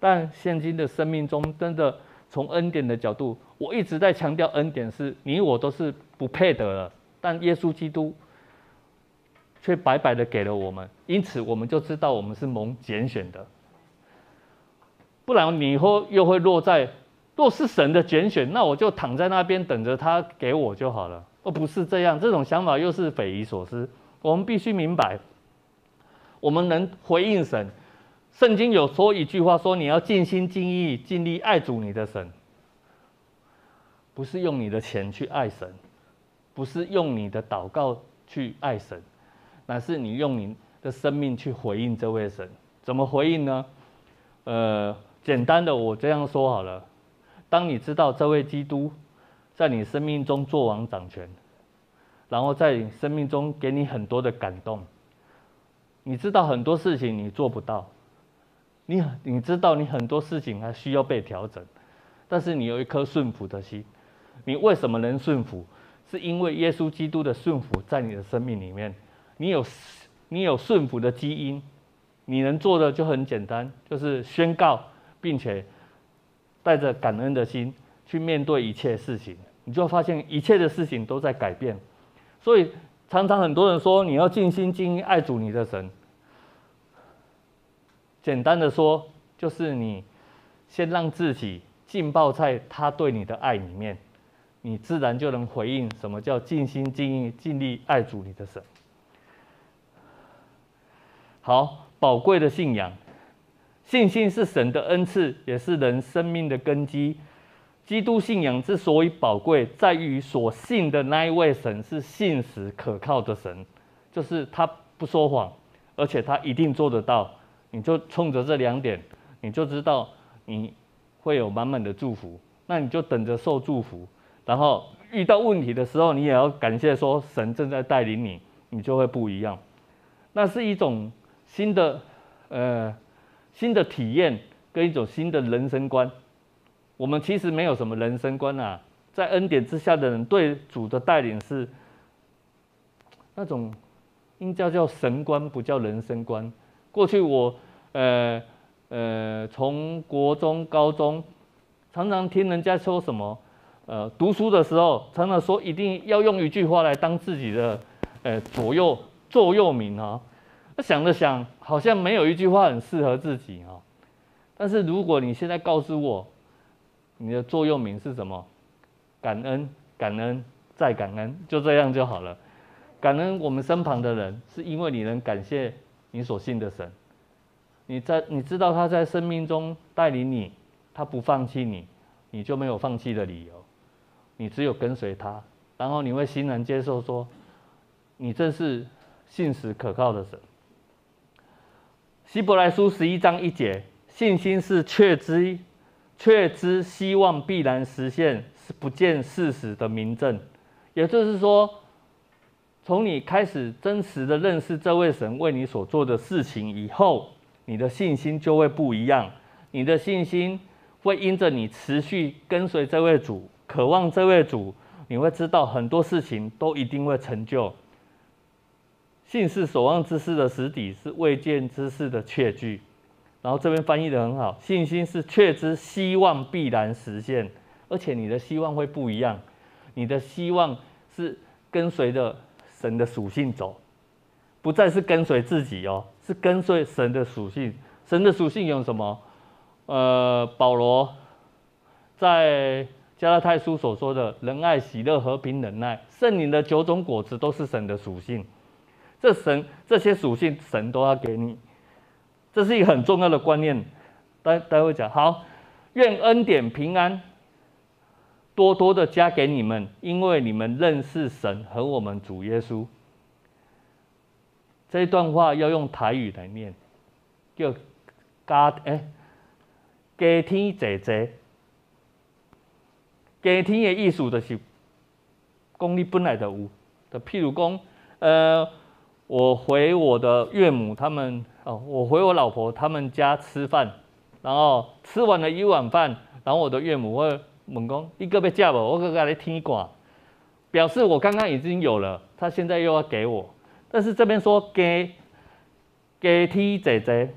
但现今的生命中，真的从恩典的角度，我一直在强调恩典是你我都是不配得的，但耶稣基督。却白白的给了我们，因此我们就知道我们是蒙拣选的。不然你以后又会落在，若是神的拣选，那我就躺在那边等着他给我就好了。而不是这样，这种想法又是匪夷所思。我们必须明白，我们能回应神。圣经有说一句话说：你要尽心尽意尽力爱主你的神，不是用你的钱去爱神，不是用你的祷告去爱神。乃是你用你的生命去回应这位神，怎么回应呢？呃，简单的我这样说好了。当你知道这位基督在你生命中作王掌权，然后在你生命中给你很多的感动，你知道很多事情你做不到，你你知道你很多事情还需要被调整，但是你有一颗顺服的心。你为什么能顺服？是因为耶稣基督的顺服在你的生命里面。你有你有顺服的基因，你能做的就很简单，就是宣告，并且带着感恩的心去面对一切事情，你就发现一切的事情都在改变。所以常常很多人说你要尽心尽意爱主你的神，简单的说就是你先让自己浸泡在他对你的爱里面，你自然就能回应什么叫尽心尽意尽力爱主你的神。好宝贵的信仰，信心是神的恩赐，也是人生命的根基。基督信仰之所以宝贵，在于所信的那一位神是信实可靠的神，就是他不说谎，而且他一定做得到。你就冲着这两点，你就知道你会有满满的祝福。那你就等着受祝福，然后遇到问题的时候，你也要感谢说神正在带领你，你就会不一样。那是一种。新的，呃，新的体验跟一种新的人生观，我们其实没有什么人生观啊，在恩典之下的人对主的带领是那种应该叫神观，不叫人生观。过去我，呃呃，从国中、高中，常常听人家说什么，呃，读书的时候常常说一定要用一句话来当自己的，呃，左右座右铭啊。他想了想，好像没有一句话很适合自己哦。但是如果你现在告诉我，你的座右铭是什么？感恩，感恩，再感恩，就这样就好了。感恩我们身旁的人，是因为你能感谢你所信的神。你在你知道他在生命中带领你，他不放弃你，你就没有放弃的理由。你只有跟随他，然后你会欣然接受说，你正是。信实可靠的神。希伯来书十一章一节，信心是确知，确知希望必然实现，是不见事实的明证。也就是说，从你开始真实的认识这位神为你所做的事情以后，你的信心就会不一样。你的信心会因着你持续跟随这位主，渴望这位主，你会知道很多事情都一定会成就。信是所望之事的实底，是未见之事的确据。然后这边翻译得很好，信心是确知希望必然实现，而且你的希望会不一样，你的希望是跟随着神的属性走，不再是跟随自己哦，是跟随神的属性。神的属性有什么？呃，保罗在加拉太书所说的仁爱、喜乐、和平、忍耐，圣灵的九种果子都是神的属性。这神这些属性，神都要给你，这是一个很重要的观念。待待会讲好，愿恩典平安多多的加给你们，因为你们认识神和我们主耶稣。这一段话要用台语来念，叫加哎，加天姐姐，加天的意思就是讲你本来就有，就譬如讲呃。我回我的岳母他们哦，我回我老婆他们家吃饭，然后吃完了一碗饭，然后我的岳母会问讲：“一个要吃不？我个个来添寡。”表示我刚刚已经有了，他现在又要给我。但是这边说给给添姐姐，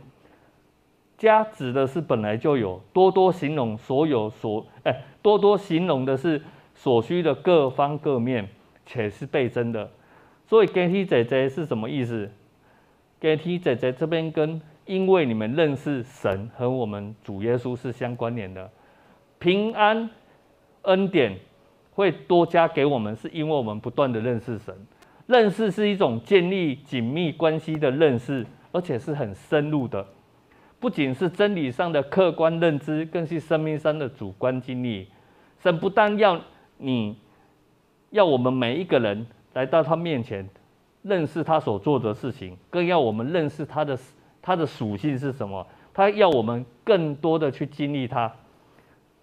加指的是本来就有，多多形容所有所哎，多多形容的是所需的各方各面，且是倍增的。所以，get 姐姐是什么意思？？get 姐姐这边跟因为你们认识神和我们主耶稣是相关联的，平安恩典会多加给我们，是因为我们不断的认识神。认识是一种建立紧密关系的认识，而且是很深入的，不仅是真理上的客观认知，更是生命上的主观经历。神不但要你，要我们每一个人。来到他面前，认识他所做的事情，更要我们认识他的他的属性是什么。他要我们更多的去经历他，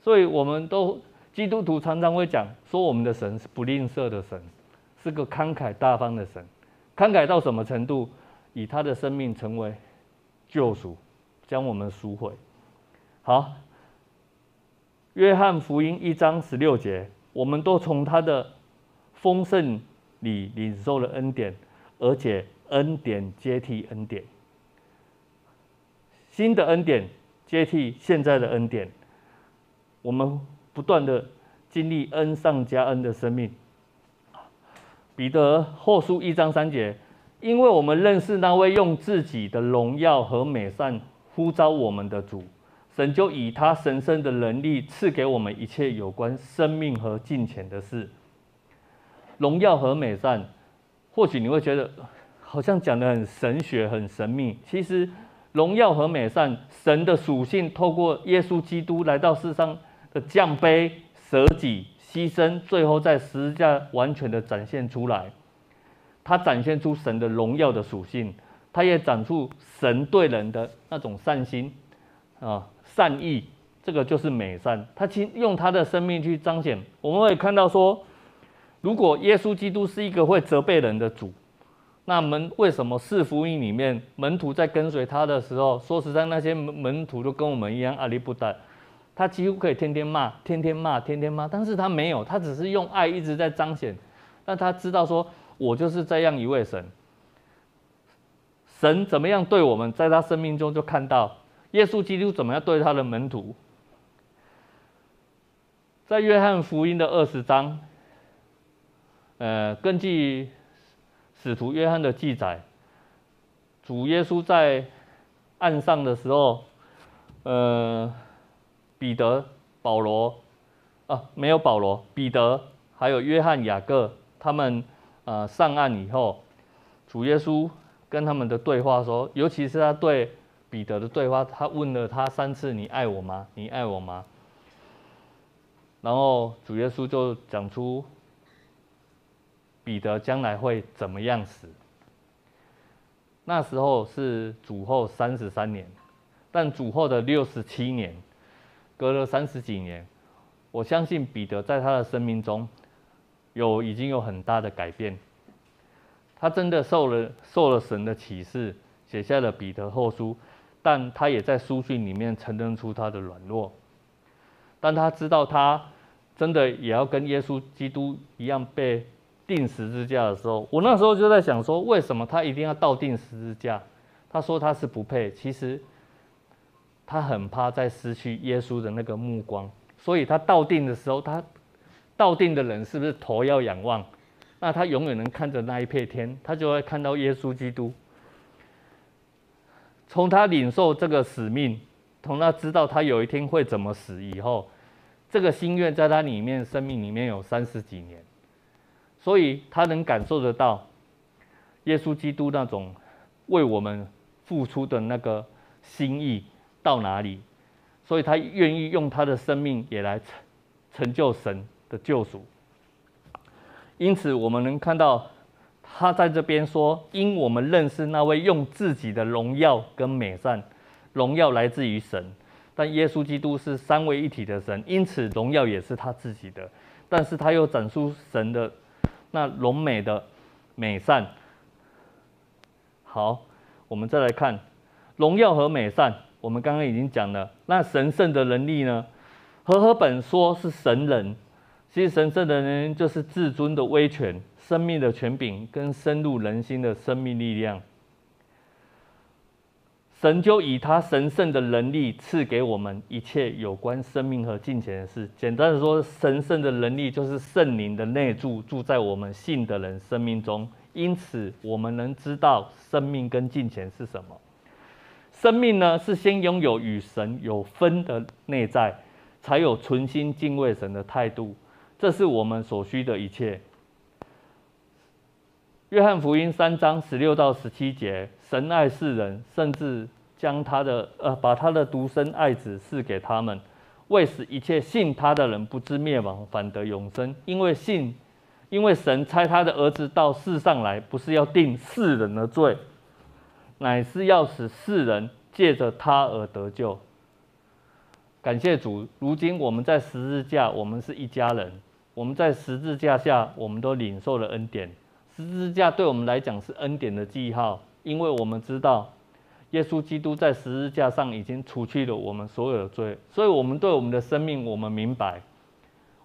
所以我们都基督徒常常会讲说，我们的神是不吝啬的神，是个慷慨大方的神。慷慨到什么程度？以他的生命成为救赎，将我们赎回。好，约翰福音一章十六节，我们都从他的丰盛。你领受了恩典，而且恩典接替恩典，新的恩典接替现在的恩典，我们不断的经历恩上加恩的生命。彼得后书一章三节，因为我们认识那位用自己的荣耀和美善呼召我们的主，神就以他神圣的能力赐给我们一切有关生命和金钱的事。荣耀和美善，或许你会觉得好像讲得很神学、很神秘。其实，荣耀和美善，神的属性透过耶稣基督来到世上的降卑、舍己、牺牲，最后在十字架完全的展现出来。他展现出神的荣耀的属性，他也展出神对人的那种善心啊、善意，这个就是美善。他其用他的生命去彰显。我们会看到说。如果耶稣基督是一个会责备人的主，那门为什么四福音里面门徒在跟随他的时候，说实在那些门门徒都跟我们一样阿里不达，他几乎可以天天骂，天天骂，天天骂，但是他没有，他只是用爱一直在彰显，让他知道说，我就是这样一位神，神怎么样对我们，在他生命中就看到耶稣基督怎么样对他的门徒，在约翰福音的二十章。呃，根据使徒约翰的记载，主耶稣在岸上的时候，呃，彼得、保罗啊，没有保罗，彼得还有约翰、雅各，他们呃上岸以后，主耶稣跟他们的对话说，尤其是他对彼得的对话，他问了他三次：“你爱我吗？你爱我吗？”然后主耶稣就讲出。彼得将来会怎么样死？那时候是主后三十三年，但主后的六十七年，隔了三十几年，我相信彼得在他的生命中有已经有很大的改变。他真的受了受了神的启示，写下了彼得后书，但他也在书信里面承认出他的软弱。当他知道他真的也要跟耶稣基督一样被钉十字架的时候，我那时候就在想说，为什么他一定要倒钉十字架？他说他是不配，其实他很怕再失去耶稣的那个目光，所以他倒钉的时候，他倒钉的人是不是头要仰望？那他永远能看着那一片天，他就会看到耶稣基督。从他领受这个使命，从他知道他有一天会怎么死以后，这个心愿在他里面生命里面有三十几年，所以他能感受得到耶稣基督那种为我们付出的那个心意到哪里，所以他愿意用他的生命也来成成就神的救赎。因此，我们能看到他在这边说：“因我们认识那位用自己的荣耀跟美善，荣耀来自于神，但耶稣基督是三位一体的神，因此荣耀也是他自己的。但是他又展出神的那荣美的美善。好，我们再来看荣耀和美善。我们刚刚已经讲了，那神圣的能力呢？和合本说是神人。”其实神圣的能力就是至尊的威权、生命的权柄跟深入人心的生命力量。神就以他神圣的能力赐给我们一切有关生命和金钱的事。简单的说，神圣的能力就是圣灵的内住，住在我们信的人生命中。因此，我们能知道生命跟金钱是什么。生命呢，是先拥有与神有分的内在，才有存心敬畏神的态度。这是我们所需的一切。约翰福音三章十六到十七节，神爱世人，甚至将他的呃把他的独生爱子赐给他们，为使一切信他的人不至灭亡，反得永生。因为信，因为神差他的儿子到世上来，不是要定世人的罪，乃是要使世人借着他而得救。感谢主，如今我们在十字架，我们是一家人。我们在十字架下，我们都领受了恩典。十字架对我们来讲是恩典的记号，因为我们知道，耶稣基督在十字架上已经除去了我们所有的罪，所以我们对我们的生命，我们明白，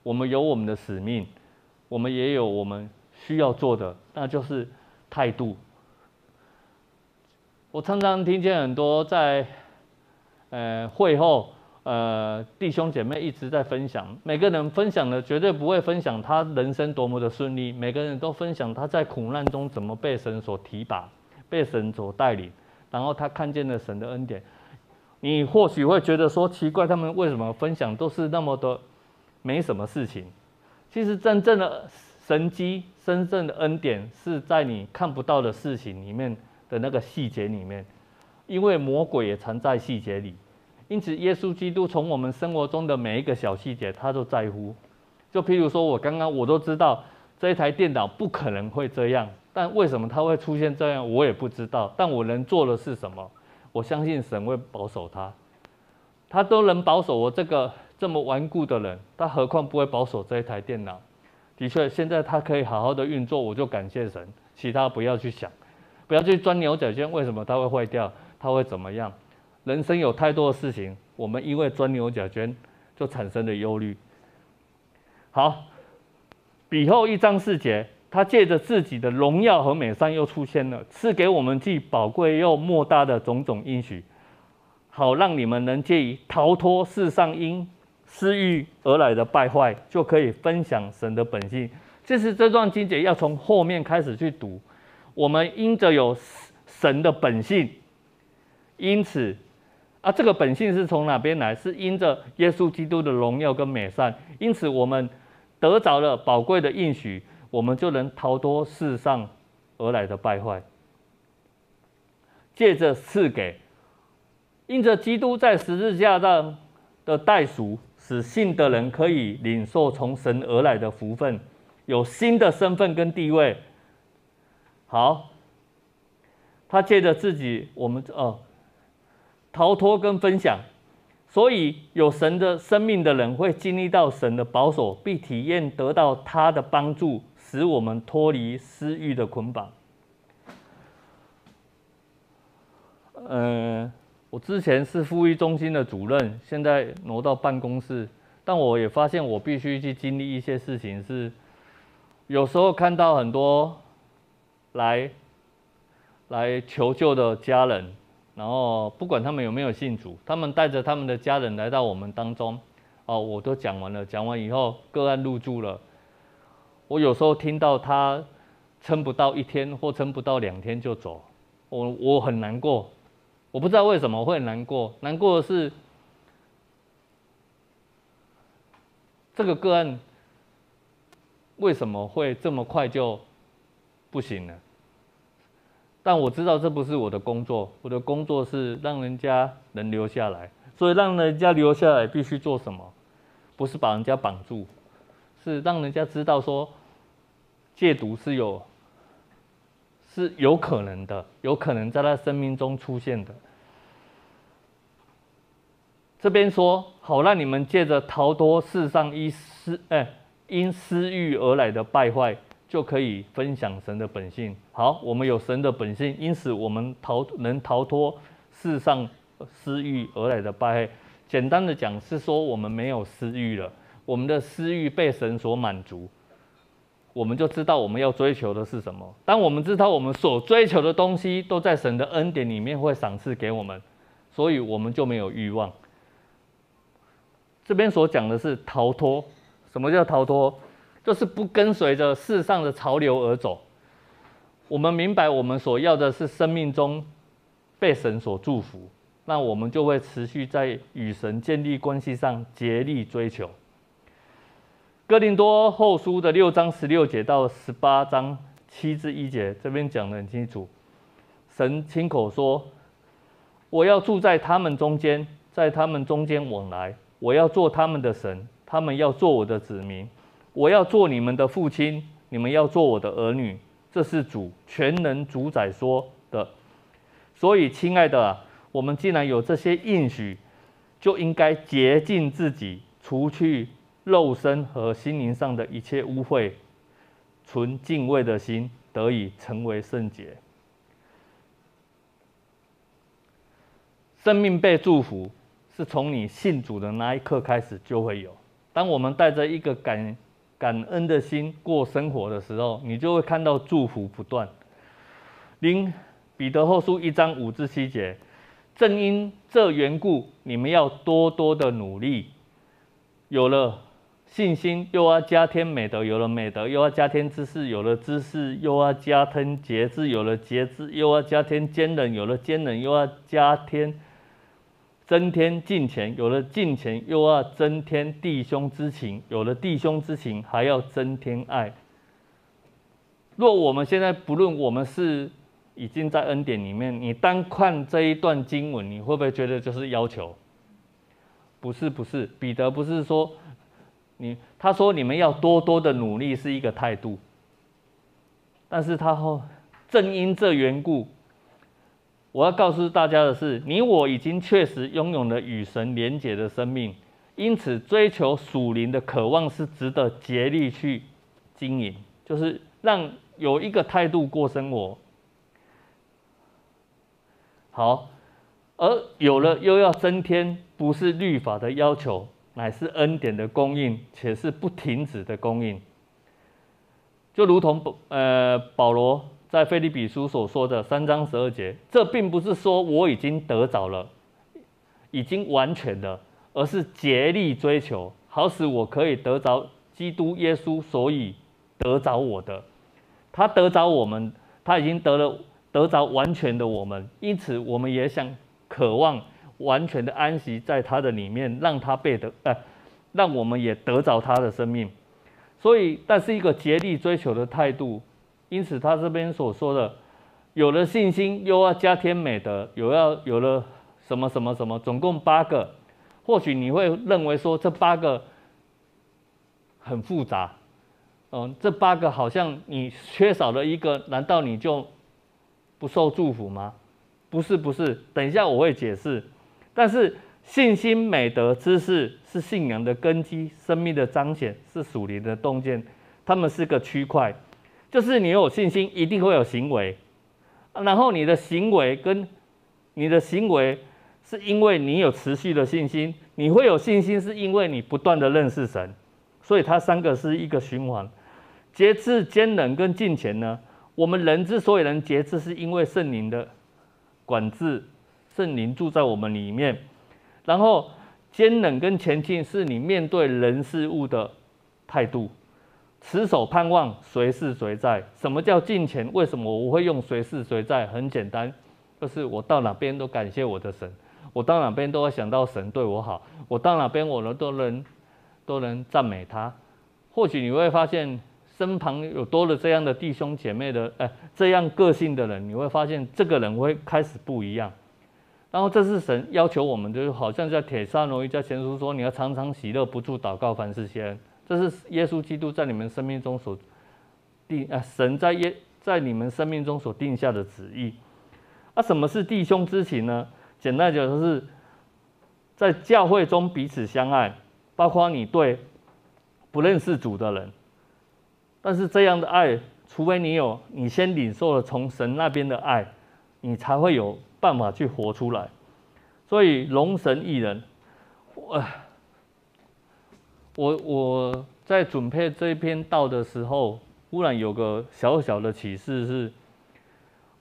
我们有我们的使命，我们也有我们需要做的，那就是态度。我常常听见很多在，呃，会后。呃，弟兄姐妹一直在分享，每个人分享的绝对不会分享他人生多么的顺利，每个人都分享他在苦难中怎么被神所提拔，被神所带领，然后他看见了神的恩典。你或许会觉得说奇怪，他们为什么分享都是那么的没什么事情？其实真正的神迹、真正的恩典是在你看不到的事情里面的那个细节里面，因为魔鬼也藏在细节里。因此，耶稣基督从我们生活中的每一个小细节，他都在乎。就譬如说，我刚刚我都知道这一台电脑不可能会这样，但为什么它会出现这样，我也不知道。但我能做的是什么？我相信神会保守它。他都能保守我这个这么顽固的人，他何况不会保守这一台电脑？的确，现在它可以好好的运作，我就感谢神。其他不要去想，不要去钻牛角尖，为什么它会坏掉？它会怎么样？人生有太多的事情，我们因为钻牛角尖就产生了忧虑。好，彼后一章四节，他借着自己的荣耀和美善又出现了，赐给我们既宝贵又莫大的种种应许，好让你们能借以逃脱世上因私欲而来的败坏，就可以分享神的本性。这是这段经节要从后面开始去读。我们因着有神的本性，因此。啊，这个本性是从哪边来？是因着耶稣基督的荣耀跟美善，因此我们得着了宝贵的应许，我们就能逃脱世上而来的败坏。借着赐给，因着基督在十字架上的代赎，使信的人可以领受从神而来的福分，有新的身份跟地位。好。他借着自己，我们哦，逃脱跟分享，所以有神的生命的人会经历到神的保守，并体验得到他的帮助，使我们脱离私欲的捆绑。嗯，我之前是富裕中心的主任，现在挪到办公室，但我也发现我必须去经历一些事情，是有时候看到很多来。来求救的家人，然后不管他们有没有信主，他们带着他们的家人来到我们当中，哦，我都讲完了，讲完以后个案入住了。我有时候听到他撑不到一天或撑不到两天就走，我我很难过，我不知道为什么会难过，难过的是这个个案为什么会这么快就不行了？但我知道这不是我的工作，我的工作是让人家能留下来。所以让人家留下来必须做什么？不是把人家绑住，是让人家知道说戒毒是有是有可能的，有可能在他生命中出现的。这边说好，让你们借着逃脱世上因私哎因私欲而来的败坏。就可以分享神的本性。好，我们有神的本性，因此我们逃能逃脱世上私欲而来的败。简单的讲，是说我们没有私欲了，我们的私欲被神所满足，我们就知道我们要追求的是什么。当我们知道我们所追求的东西都在神的恩典里面会赏赐给我们，所以我们就没有欲望。这边所讲的是逃脱。什么叫逃脱？就是不跟随着世上的潮流而走。我们明白，我们所要的是生命中被神所祝福，那我们就会持续在与神建立关系上竭力追求。哥林多后书的六章十六节到十八章七至一节，这边讲得很清楚。神亲口说：“我要住在他们中间，在他们中间往来，我要做他们的神，他们要做我的子民。”我要做你们的父亲，你们要做我的儿女。这是主全能主宰说的。所以，亲爱的，我们既然有这些应许，就应该洁净自己，除去肉身和心灵上的一切污秽，存敬畏的心，得以成为圣洁。生命被祝福，是从你信主的那一刻开始就会有。当我们带着一个感感恩的心过生活的时候，你就会看到祝福不断。零彼得后书一章五至七节，正因这缘故，你们要多多的努力。有了信心，又要加添美德；有了美德，又要加添知识；有了知识，又要加添节制；有了节制，又要加添坚忍；有了坚忍，又要加添。增添敬虔，有了敬虔，又要增添弟兄之情；有了弟兄之情，还要增添爱。若我们现在不论我们是已经在恩典里面，你单看这一段经文，你会不会觉得就是要求？不是，不是，彼得不是说你，他说你们要多多的努力是一个态度，但是他后正因这缘故。我要告诉大家的是，你我已经确实拥有了与神连结的生命，因此追求属灵的渴望是值得竭力去经营，就是让有一个态度过生活。好，而有了又要增添，不是律法的要求，乃是恩典的供应，且是不停止的供应。就如同保呃保罗。在腓立比书所说的三章十二节，这并不是说我已经得着了，已经完全了，而是竭力追求，好使我可以得着基督耶稣，所以得着我的。他得着我们，他已经得了得着完全的我们，因此我们也想渴望完全的安息在他的里面，让他被得，呃，让我们也得着他的生命。所以，但是一个竭力追求的态度。因此，他这边所说的，有了信心，又要加添美德，有要有了什么什么什么，总共八个。或许你会认为说这八个很复杂，嗯，这八个好像你缺少了一个，难道你就不受祝福吗？不是，不是。等一下我会解释。但是信心、美德、知识是信仰的根基，生命的彰显是属灵的洞见。他们是个区块，就是你有信心，一定会有行为。然后你的行为跟你的行为，是因为你有持续的信心。你会有信心，是因为你不断的认识神。所以它三个是一个循环。节制、坚忍跟敬虔呢？我们人之所以能节制，是因为圣灵的管制，圣灵住在我们里面。然后坚忍跟前进，是你面对人事物的态度。持守盼望，随时随在。什么叫敬虔？为什么我会用随时随在？很简单，就是我到哪边都感谢我的神，我到哪边都会想到神对我好，我到哪边我都能都能赞美他。或许你会发现。身旁有多了这样的弟兄姐妹的，哎，这样个性的人，你会发现这个人会开始不一样。然后这是神要求我们，就是好像在帖撒罗一家前书说，你要常常喜乐，不住祷告，凡事谢恩。这是耶稣基督在你们生命中所定，啊，神在耶在你们生命中所定下的旨意。啊，什么是弟兄之情呢？简单讲就是，在教会中彼此相爱，包括你对不认识主的人。但是这样的爱，除非你有你先领受了从神那边的爱，你才会有办法去活出来。所以荣神一人，我我我在准备这一篇道的时候，忽然有个小小的启示是，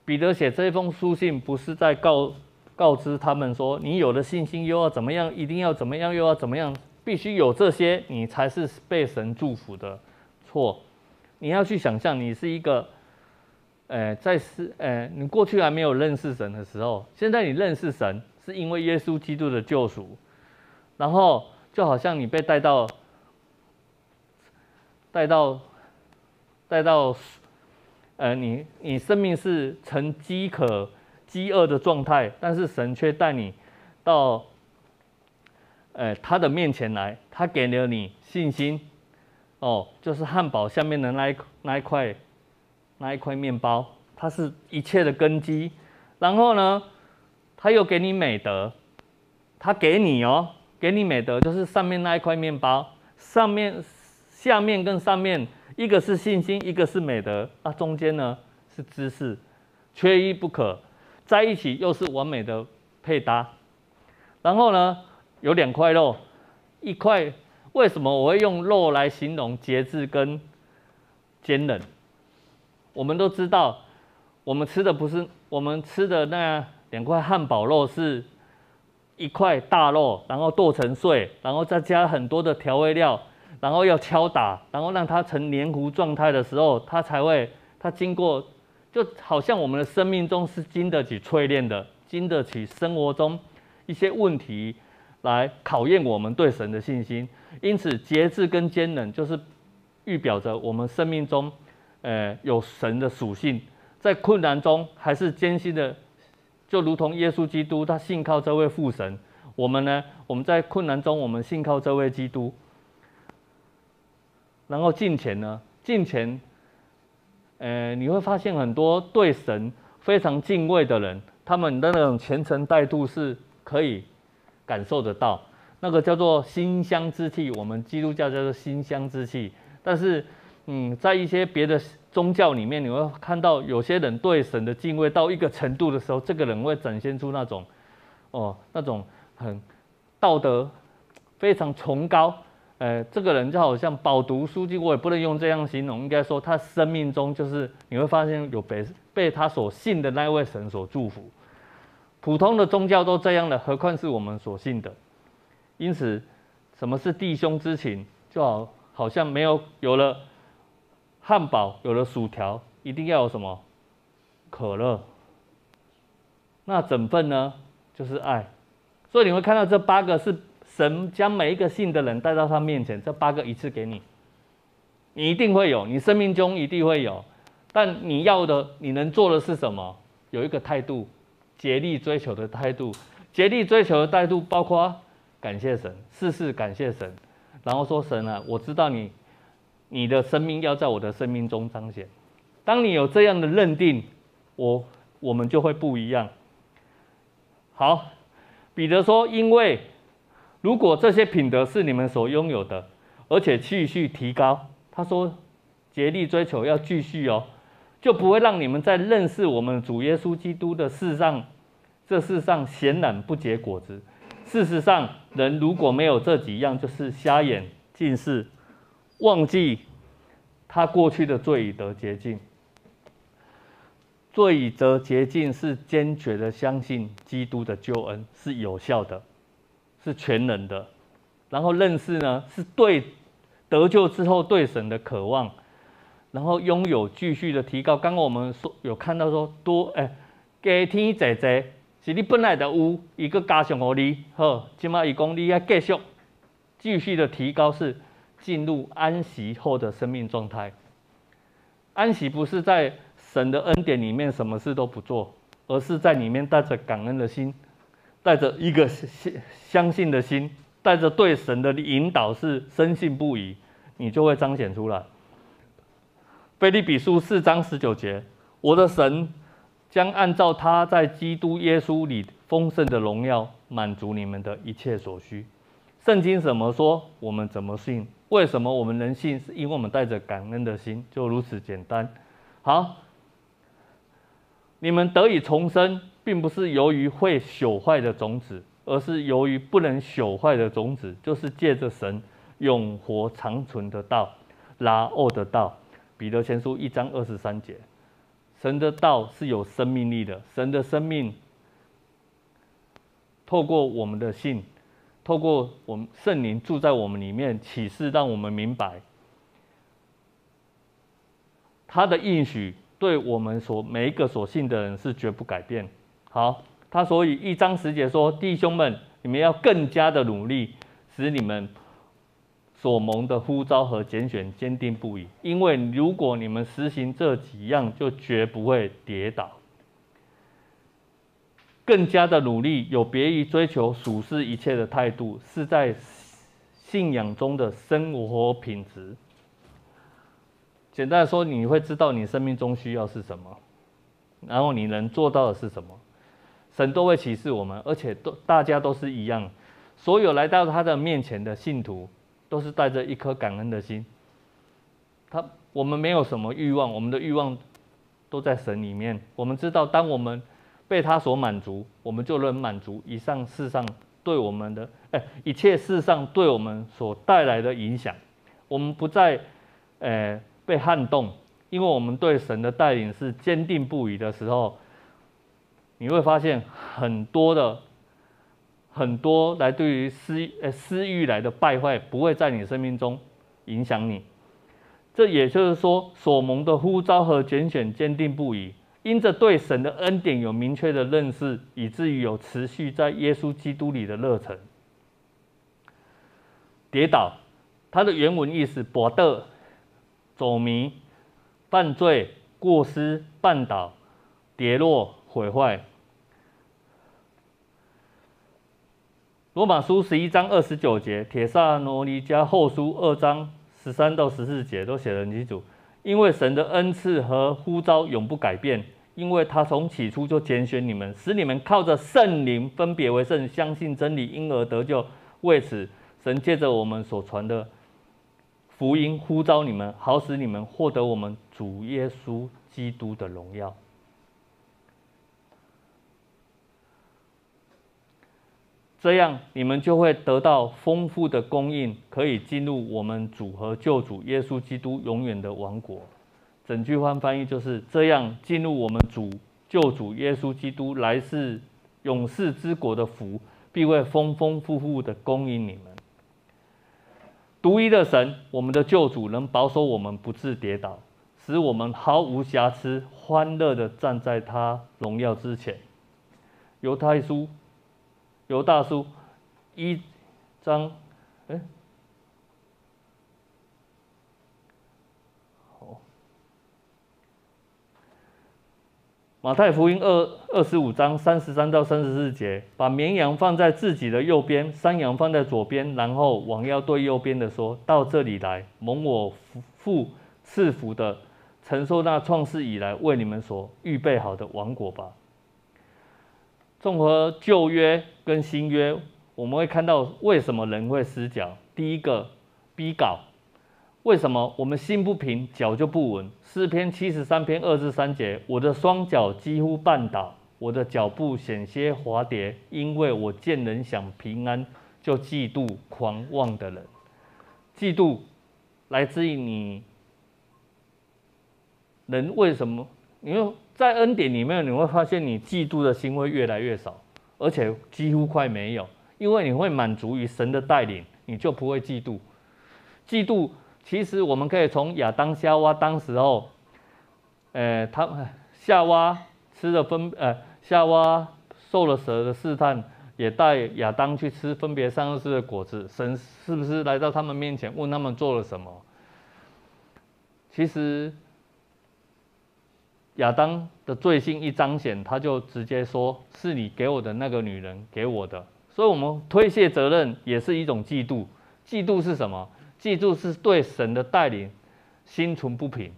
彼得写这封书信不是在告告知他们说，你有了信心又要怎么样，一定要怎么样又要怎么样，必须有这些，你才是被神祝福的。错。你要去想象，你是一个，呃，在是，呃，你过去还没有认识神的时候，现在你认识神，是因为耶稣基督的救赎，然后就好像你被带到，带到，带到，呃，你你生命是呈饥渴、饥饿的状态，但是神却带你到，呃，他的面前来，他给了你信心。哦，就是汉堡下面的那一那一块那一块面包，它是一切的根基。然后呢，他又给你美德，他给你哦，给你美德，就是上面那一块面包，上面下面跟上面，一个是信心，一个是美德，啊，中间呢是知识，缺一不可，在一起又是完美的配搭。然后呢，有两块肉，一块。为什么我会用肉来形容节制跟坚韧？我们都知道，我们吃的不是我们吃的那两块汉堡肉，是一块大肉，然后剁成碎，然后再加很多的调味料，然后要敲打，然后让它成黏糊状态的时候，它才会它经过，就好像我们的生命中是经得起淬炼的，经得起生活中一些问题来考验我们对神的信心。因此，节制跟坚忍就是预表着我们生命中，呃，有神的属性，在困难中还是艰辛的，就如同耶稣基督，他信靠这位父神。我们呢，我们在困难中，我们信靠这位基督。然后敬虔呢，敬虔，呃，你会发现很多对神非常敬畏的人，他们的那种虔诚态度是可以感受得到。那个叫做馨香之气，我们基督教叫做馨香之气。但是，嗯，在一些别的宗教里面，你会看到有些人对神的敬畏到一个程度的时候，这个人会展现出那种，哦，那种很道德非常崇高。呃，这个人就好像饱读书籍，我也不能用这样形容，应该说他生命中就是你会发现有被被他所信的那位神所祝福。普通的宗教都这样了，何况是我们所信的？因此，什么是弟兄之情？就好好像没有有了汉堡，有了薯条，一定要有什么可乐。那整份呢，就是爱。所以你会看到这八个是神将每一个信的人带到他面前，这八个一次给你，你一定会有，你生命中一定会有。但你要的，你能做的是什么？有一个态度，竭力追求的态度，竭力追求的态度包括。感谢神，事事感谢神，然后说神啊，我知道你，你的生命要在我的生命中彰显。当你有这样的认定，我我们就会不一样。好，彼得说，因为如果这些品德是你们所拥有的，而且继续提高，他说，竭力追求要继续哦，就不会让你们在认识我们主耶稣基督的事上，这世上显然不结果子。事实上，人如果没有这几样，就是瞎眼、近视，忘记他过去的罪已得洁净。罪已得洁净是坚决的相信基督的救恩是有效的，是全能的。然后认识呢，是对得救之后对神的渴望，然后拥有继续的提高。刚刚我们说有看到说多哎，加添姐姐。是你本来的屋一个加上给你，好，起码一公里要继续继续的提高，是进入安息后的生命状态。安息不是在神的恩典里面什么事都不做，而是在里面带着感恩的心，带着一个相相信的心，带着对神的引导是深信不疑，你就会彰显出来。腓立比书四章十九节，我的神。将按照他在基督耶稣里丰盛的荣耀，满足你们的一切所需。圣经怎么说，我们怎么信。为什么我们能信？是因为我们带着感恩的心，就如此简单。好，你们得以重生，并不是由于会朽坏的种子，而是由于不能朽坏的种子，就是借着神永活长存的道，拉奥的道。彼得前书一章二十三节。神的道是有生命力的，神的生命透过我们的信，透过我们圣灵住在我们里面，启示让我们明白，他的应许对我们所每一个所信的人是绝不改变。好，他所以一章十节说：“弟兄们，你们要更加的努力，使你们。”所蒙的呼召和拣选坚定不移，因为如果你们实行这几样，就绝不会跌倒。更加的努力，有别于追求属世一切的态度，是在信仰中的生活品质。简单的说，你会知道你生命中需要是什么，然后你能做到的是什么。神都会启示我们，而且都大家都是一样，所有来到他的面前的信徒。都是带着一颗感恩的心。他，我们没有什么欲望，我们的欲望都在神里面。我们知道，当我们被他所满足，我们就能满足以上世上对我们的，哎，一切世上对我们所带来的影响。我们不再，呃，被撼动，因为我们对神的带领是坚定不移的时候，你会发现很多的。很多来对于私呃私欲来的败坏，不会在你生命中影响你。这也就是说，所蒙的呼召和拣选坚定不移，因着对神的恩典有明确的认识，以至于有持续在耶稣基督里的热忱。跌倒，它的原文意思：跋倒、走迷、犯罪、过失、绊倒、跌落、毁坏。罗马书十一章二十九节，帖撒罗尼迦后书二章十三到十四节都写得很清楚。因为神的恩赐和呼召永不改变，因为他从起初就拣选你们，使你们靠着圣灵分别为圣，相信真理，因而得救。为此，神借着我们所传的福音呼召你们，好使你们获得我们主耶稣基督的荣耀。这样，你们就会得到丰富的供应，可以进入我们主和救主耶稣基督永远的王国。整句话翻译就是这样：进入我们主救主耶稣基督来世永世之国的福，必会丰丰富富的供应你们。独一的神，我们的救主，能保守我们不致跌倒，使我们毫无瑕疵，欢乐的站在他荣耀之前。犹太书。犹大书一章，哎，好，马太福音二二十五章三十三到三十四节，把绵羊放在自己的右边，山羊放在左边，然后王要对右边的说：“到这里来，蒙我父赐福的，承受那创世以来为你们所预备好的王国吧。综合旧约跟新约，我们会看到为什么人会失脚。第一个，逼稿。为什么我们心不平，脚就不稳？诗篇七十三篇二至三节，我的双脚几乎绊倒，我的脚步险些滑跌，因为我见人想平安，就嫉妒狂妄的人。嫉妒来自于你，人为什么？因为在恩典里面，你会发现你嫉妒的心会越来越少，而且几乎快没有，因为你会满足于神的带领，你就不会嫉妒。嫉妒。其实我们可以从亚当夏娃当时候，呃，他们夏娃吃了分，呃，夏娃受了蛇的试探，也带亚当去吃分别善恶树的果子。神是不是来到他们面前问他们做了什么？其实亚当的罪性一彰显，他就直接说：“是你给我的那个女人给我的。”所以，我们推卸责任也是一种嫉妒。嫉妒是什么？嫉妒，是对神的带领心存不平，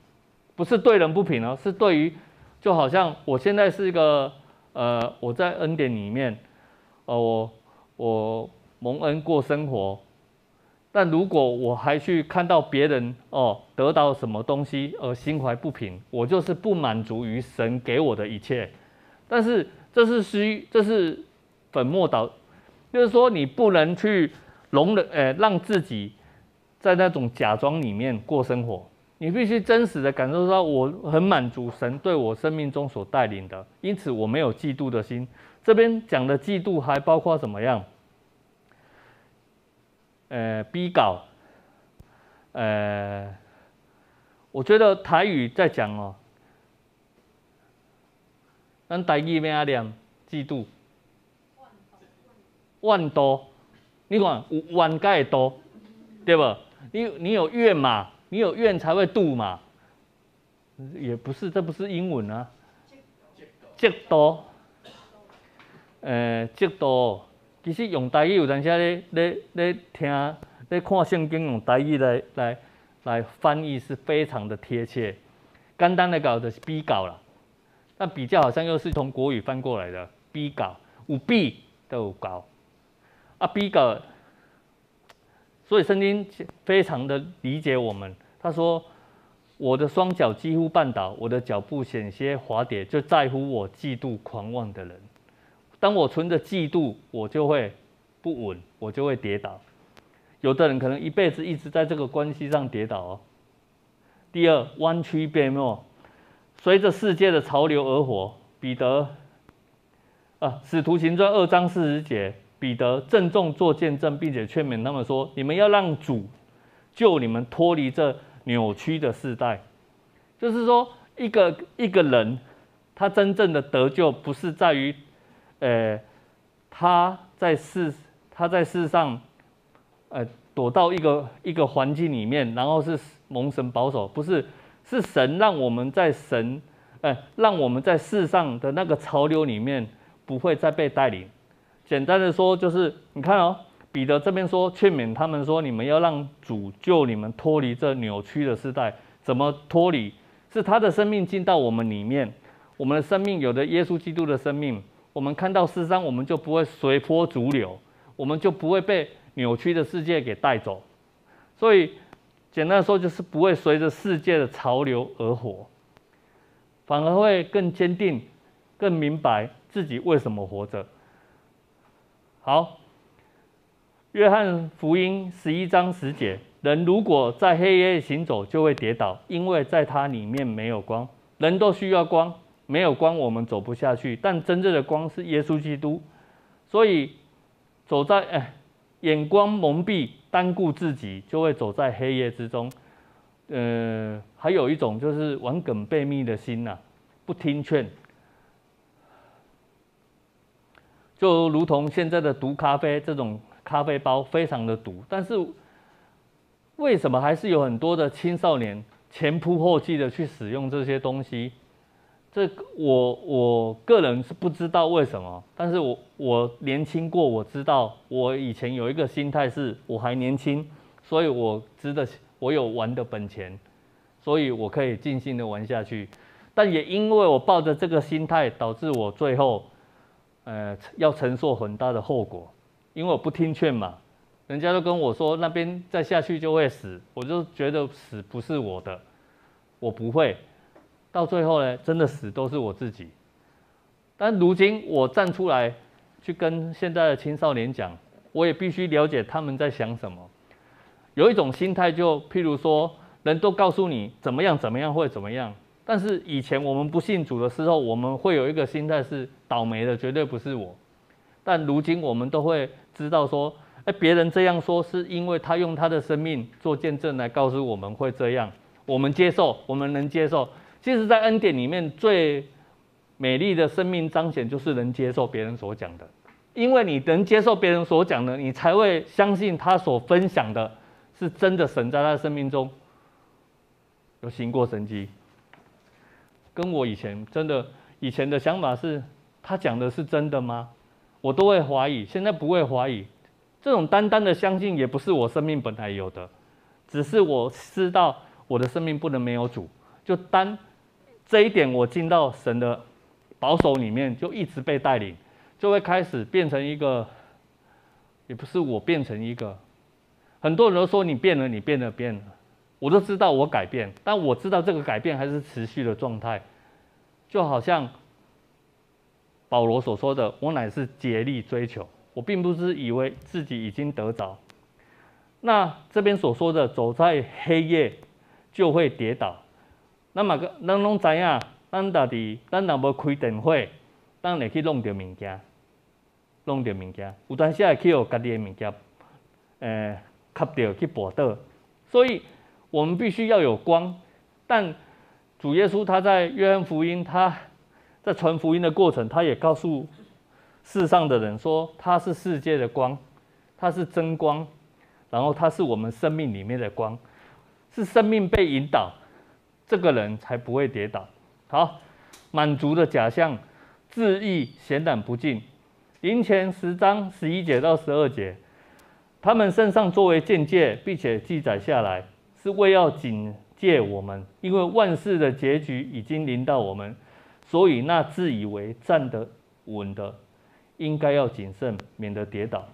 不是对人不平哦，是对于，就好像我现在是一个呃，我在恩典里面，呃，我我蒙恩过生活，但如果我还去看到别人哦得到什么东西而心怀不平，我就是不满足于神给我的一切，但是这是虚，这是本末倒，就是说你不能去容忍，呃，让自己。在那种假装里面过生活，你必须真实的感受到我很满足神对我生命中所带领的，因此我没有嫉妒的心。这边讲的嫉妒还包括怎么样？呃，逼稿。呃，我觉得台语在讲哦，咱台语咩啊念？嫉妒。万多，你看有万该多，对不？你你有怨嘛？你有怨才会妒嘛？也不是，这不是英文啊。嫉妒，呃，嫉妒。其实用台语有阵时咧咧咧听咧看圣经用台语来来来翻译是非常的贴切。简单的搞的是逼稿啦，但比较好像又是从国语翻过来的逼稿，有逼都有稿啊，逼稿。所以圣经非常的理解我们。他说：“我的双脚几乎绊倒，我的脚步险些滑跌，就在乎我嫉妒狂妄的人。当我存着嫉妒，我就会不稳，我就会跌倒。有的人可能一辈子一直在这个关系上跌倒哦。第二，弯曲变弱，随着世界的潮流而活。彼得啊，使徒行传二章四十节。”彼得郑重做见证，并且劝勉他们说：“你们要让主救你们脱离这扭曲的世代。”就是说，一个一个人，他真正的得救不是在于，呃，他在世他在世上，呃，躲到一个一个环境里面，然后是蒙神保守，不是，是神让我们在神，呃，让我们在世上的那个潮流里面不会再被带领。简单的说，就是你看哦，彼得这边说劝勉他们说，你们要让主救你们脱离这扭曲的时代。怎么脱离？是他的生命进到我们里面，我们的生命有了耶稣基督的生命，我们看到世上，我们就不会随波逐流，我们就不会被扭曲的世界给带走。所以简单说，就是不会随着世界的潮流而活，反而会更坚定、更明白自己为什么活着。好，约翰福音十一章十节：人如果在黑夜行走，就会跌倒，因为在他里面没有光。人都需要光，没有光我们走不下去。但真正的光是耶稣基督，所以走在哎，眼光蒙蔽、单顾自己，就会走在黑夜之中。呃，还有一种就是顽梗悖谬的心呐、不听劝。就如同现在的毒咖啡这种咖啡包非常的毒，但是为什么还是有很多的青少年前仆后继的去使用这些东西？这我我个人是不知道为什么，但是我我年轻过，我知道我以前有一个心态是我还年轻，所以我值得我有玩的本钱，所以我可以尽兴的玩下去。但也因为我抱着这个心态，导致我最后，呃，要承受很大的后果，因为我不听劝嘛。人家都跟我说那边再下去就会死，我就觉得死不是我的，我不会。到最后呢，真的死都是我自己。但如今我站出来去跟现在的青少年讲，我也必须了解他们在想什么。有一种心态，就譬如说，人都告诉你怎么样怎么样会怎么样，但是以前我们不信主的时候，我们会有一个心态是倒霉的绝对不是我。但如今我们都会知道说。哎，别人这样说，是因为他用他的生命做见证来告诉我们会这样，我们接受，我们能接受。其实，在恩典里面最美丽的生命彰显，就是能接受别人所讲的，因为你能接受别人所讲的，你才会相信他所分享的是真的。神在他的生命中有行过神迹，跟我以前真的以前的想法是，他讲的是真的吗？我都会怀疑，现在不会怀疑。这种单单的相信也不是我生命本来有的，只是我知道我的生命不能没有主。就单这一点，我进到神的保守里面，就一直被带领，就会开始变成一个，也不是我变成一个。很多人都说你变了，你变了，变了。我都知道我改变，但我知道这个改变还是持续的状态。就好像保罗所说的：“我乃是竭力追求。”我并不是以为自己已经得着。那这边所说的走在黑夜就会跌倒。那么个，咱拢知影，咱到底，咱若无开电火，咱会去弄到物件，弄到物件，有当时会去互家己的物件，呃，磕到去绊倒。所以，我们必须要有光。但主耶稣他在约翰福音，他在传福音的过程，他也告诉。世上的人说他是世界的光，他是真光，然后他是我们生命里面的光，是生命被引导，这个人才不会跌倒。好，满足的假象，自意显然不敬。林前十章十一节到十二节，他们身上作为鉴戒，并且记载下来，是为要警戒我们，因为万事的结局已经临到我们，所以那自以为站得稳的。应该要谨慎，免得跌倒。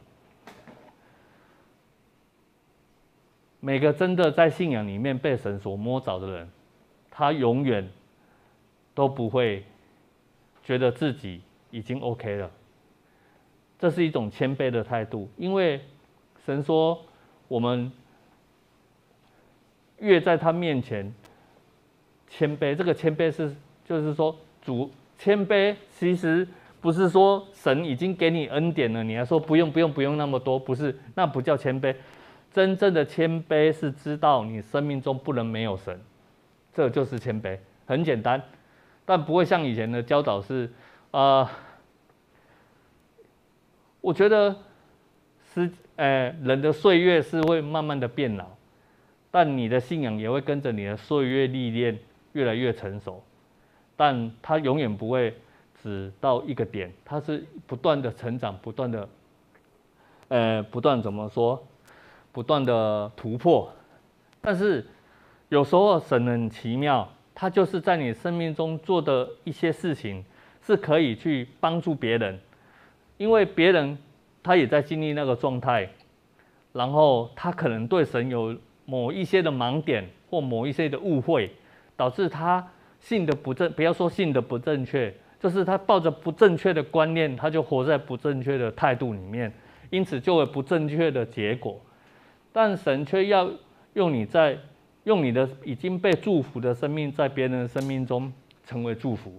每个真的在信仰里面被神所摸着的人，他永远都不会觉得自己已经 OK 了。这是一种谦卑的态度，因为神说，我们越在他面前谦卑，这个谦卑是就是说主谦卑，其实。不是说神已经给你恩典了，你还说不用不用不用那么多，不是，那不叫谦卑。真正的谦卑是知道你生命中不能没有神，这就是谦卑，很简单，但不会像以前的教导是，啊、呃，我觉得是，呃，人的岁月是会慢慢的变老，但你的信仰也会跟着你的岁月历练越来越成熟，但它永远不会。只到一个点，它是不断的成长，不断的，呃，不断怎么说，不断的突破。但是有时候神很奇妙，他就是在你生命中做的一些事情，是可以去帮助别人，因为别人他也在经历那个状态，然后他可能对神有某一些的盲点或某一些的误会，导致他信的不正，不要说信的不正确。就是他抱着不正确的观念，他就活在不正确的态度里面，因此就会不正确的结果。但神却要用你在用你的已经被祝福的生命，在别人的生命中成为祝福。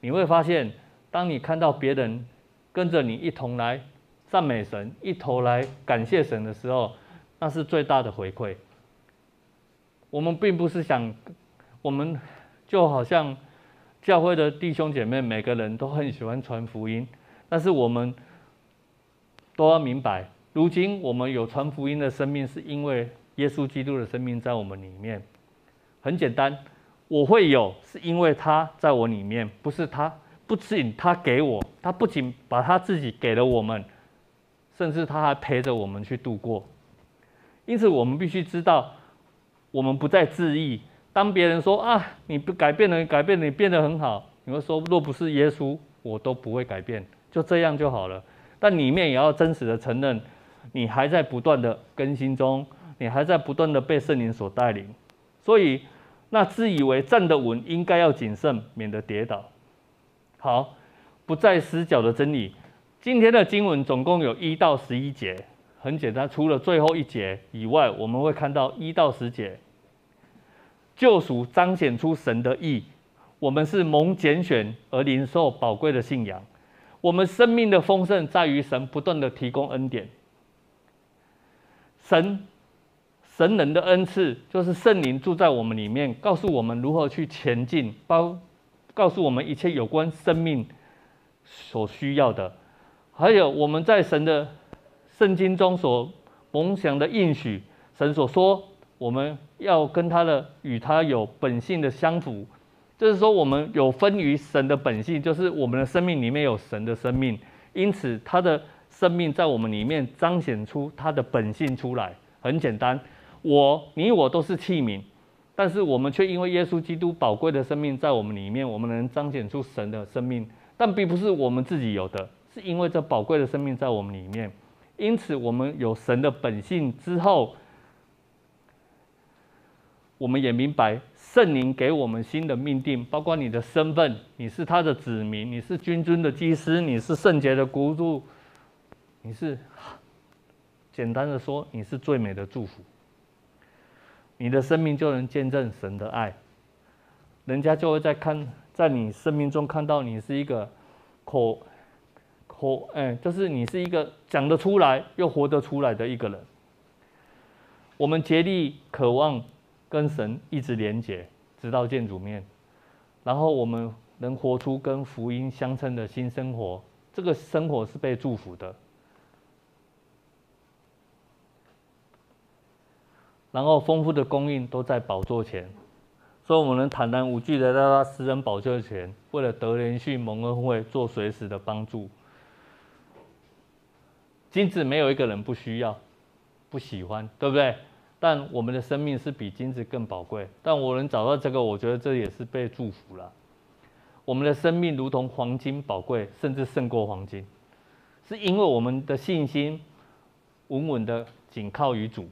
你会发现，当你看到别人跟着你一同来赞美神，一同来感谢神的时候，那是最大的回馈。我们并不是想，我们就好像。教会的弟兄姐妹，每个人都很喜欢传福音，但是我们都要明白，如今我们有传福音的生命，是因为耶稣基督的生命在我们里面。很简单，我会有，是因为他在我里面，不是他，不仅他给我，他不仅把他自己给了我们，甚至他还陪着我们去度过。因此，我们必须知道，我们不再自义，当别人说啊，你不改变了，改变了，你变得很好，你会说，若不是耶稣，我都不会改变，就这样就好了。但里面也要真实的承认，你还在不断的更新中，你还在不断的被圣灵所带领。所以，那自以为站得稳，应该要谨慎，免得跌倒。好，不再失脚的真理。今天的经文总共有一到十一节，很简单，除了最后一节以外，我们会看到一到十节。救赎彰显出神的义，我们是蒙拣选而领受宝贵的信仰。我们生命的丰盛在于神不断的提供恩典。神神人的恩赐就是圣灵住在我们里面，告诉我们如何去前进，包告诉我们一切有关生命所需要的。还有我们在神的圣经中所梦想的应许，神所说。我们要跟他的与他有本性的相符，就是说我们有分于神的本性，就是我们的生命里面有神的生命，因此他的生命在我们里面彰显出他的本性出来。很简单，我你我都是器皿，但是我们却因为耶稣基督宝贵的生命在我们里面，我们能彰显出神的生命，但并不是我们自己有的，是因为这宝贵的生命在我们里面，因此我们有神的本性之后。我们也明白圣灵给我们新的命定，包括你的身份，你是他的子民，你是君尊的祭司，你是圣洁的国度，你是简单的说，你是最美的祝福。你的生命就能见证神的爱，人家就会在看，在你生命中看到你是一个口口哎，就是你是一个讲得出来又活得出来的一个人。我们竭力渴望。跟神一直连结，直到见主面，然后我们能活出跟福音相称的新生活。这个生活是被祝福的。然后丰富的供应都在宝座前，所以我们能坦然无惧的来到他私人宝座前，为了得连续蒙恩惠，做随时的帮助。金子没有一个人不需要，不喜欢，对不对？但我们的生命是比金子更宝贵。但我能找到这个，我觉得这也是被祝福了。我们的生命如同黄金宝贵，甚至胜过黄金，是因为我们的信心稳稳的紧靠于主，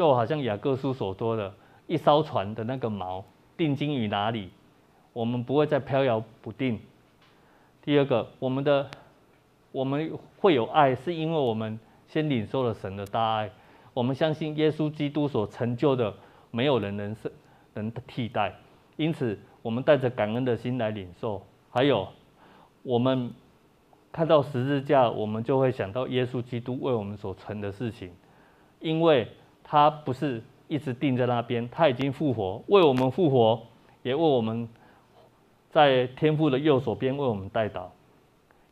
就好像雅各书所说的，一艘船的那个锚定睛于哪里，我们不会再飘摇不定。第二个，我们的我们会有爱，是因为我们先领受了神的大爱。我们相信耶稣基督所成就的，没有人能是能替代。因此，我们带着感恩的心来领受。还有，我们看到十字架，我们就会想到耶稣基督为我们所成的事情，因为他不是一直定在那边，他已经复活，为我们复活，也为我们在天父的右手边为我们代祷。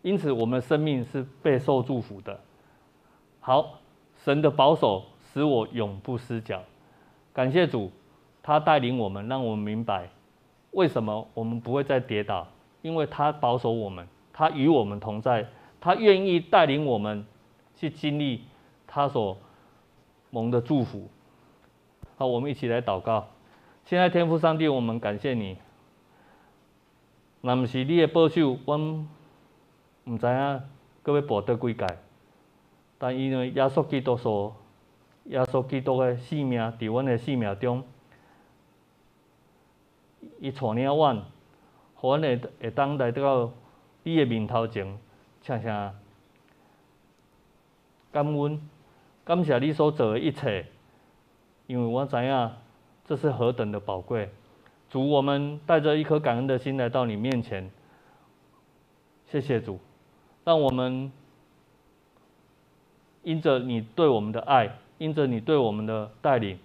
因此，我们的生命是备受祝福的。好。神的保守使我永不失脚，感谢主，他带领我们，让我们明白为什么我们不会再跌倒，因为他保守我们，他与我们同在，他愿意带领我们去经历他所蒙的祝福。好，我们一起来祷告。现在天父上帝，我们感谢你，那不是你的保守，我们不知影各位保得几届。但因为耶稣基督所，耶稣基督的性命伫阮的性命中，伊带领阮，互阮会会当来到伊的面头前，请请感恩，感谢你所做的一切，因为我知影这是何等的宝贵。主，我们带着一颗感恩的心来到你面前，谢谢主，让我们。因着你对我们的爱，因着你对我们的带领，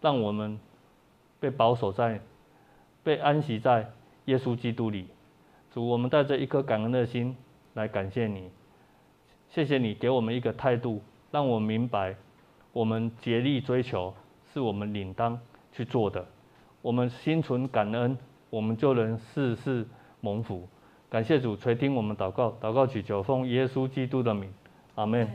让我们被保守在、被安息在耶稣基督里。主，我们带着一颗感恩的心来感谢你。谢谢你给我们一个态度，让我明白，我们竭力追求是我们领当去做的。我们心存感恩，我们就能事事蒙福。感谢主垂听我们祷告，祷告祈求奉耶稣基督的名，阿门。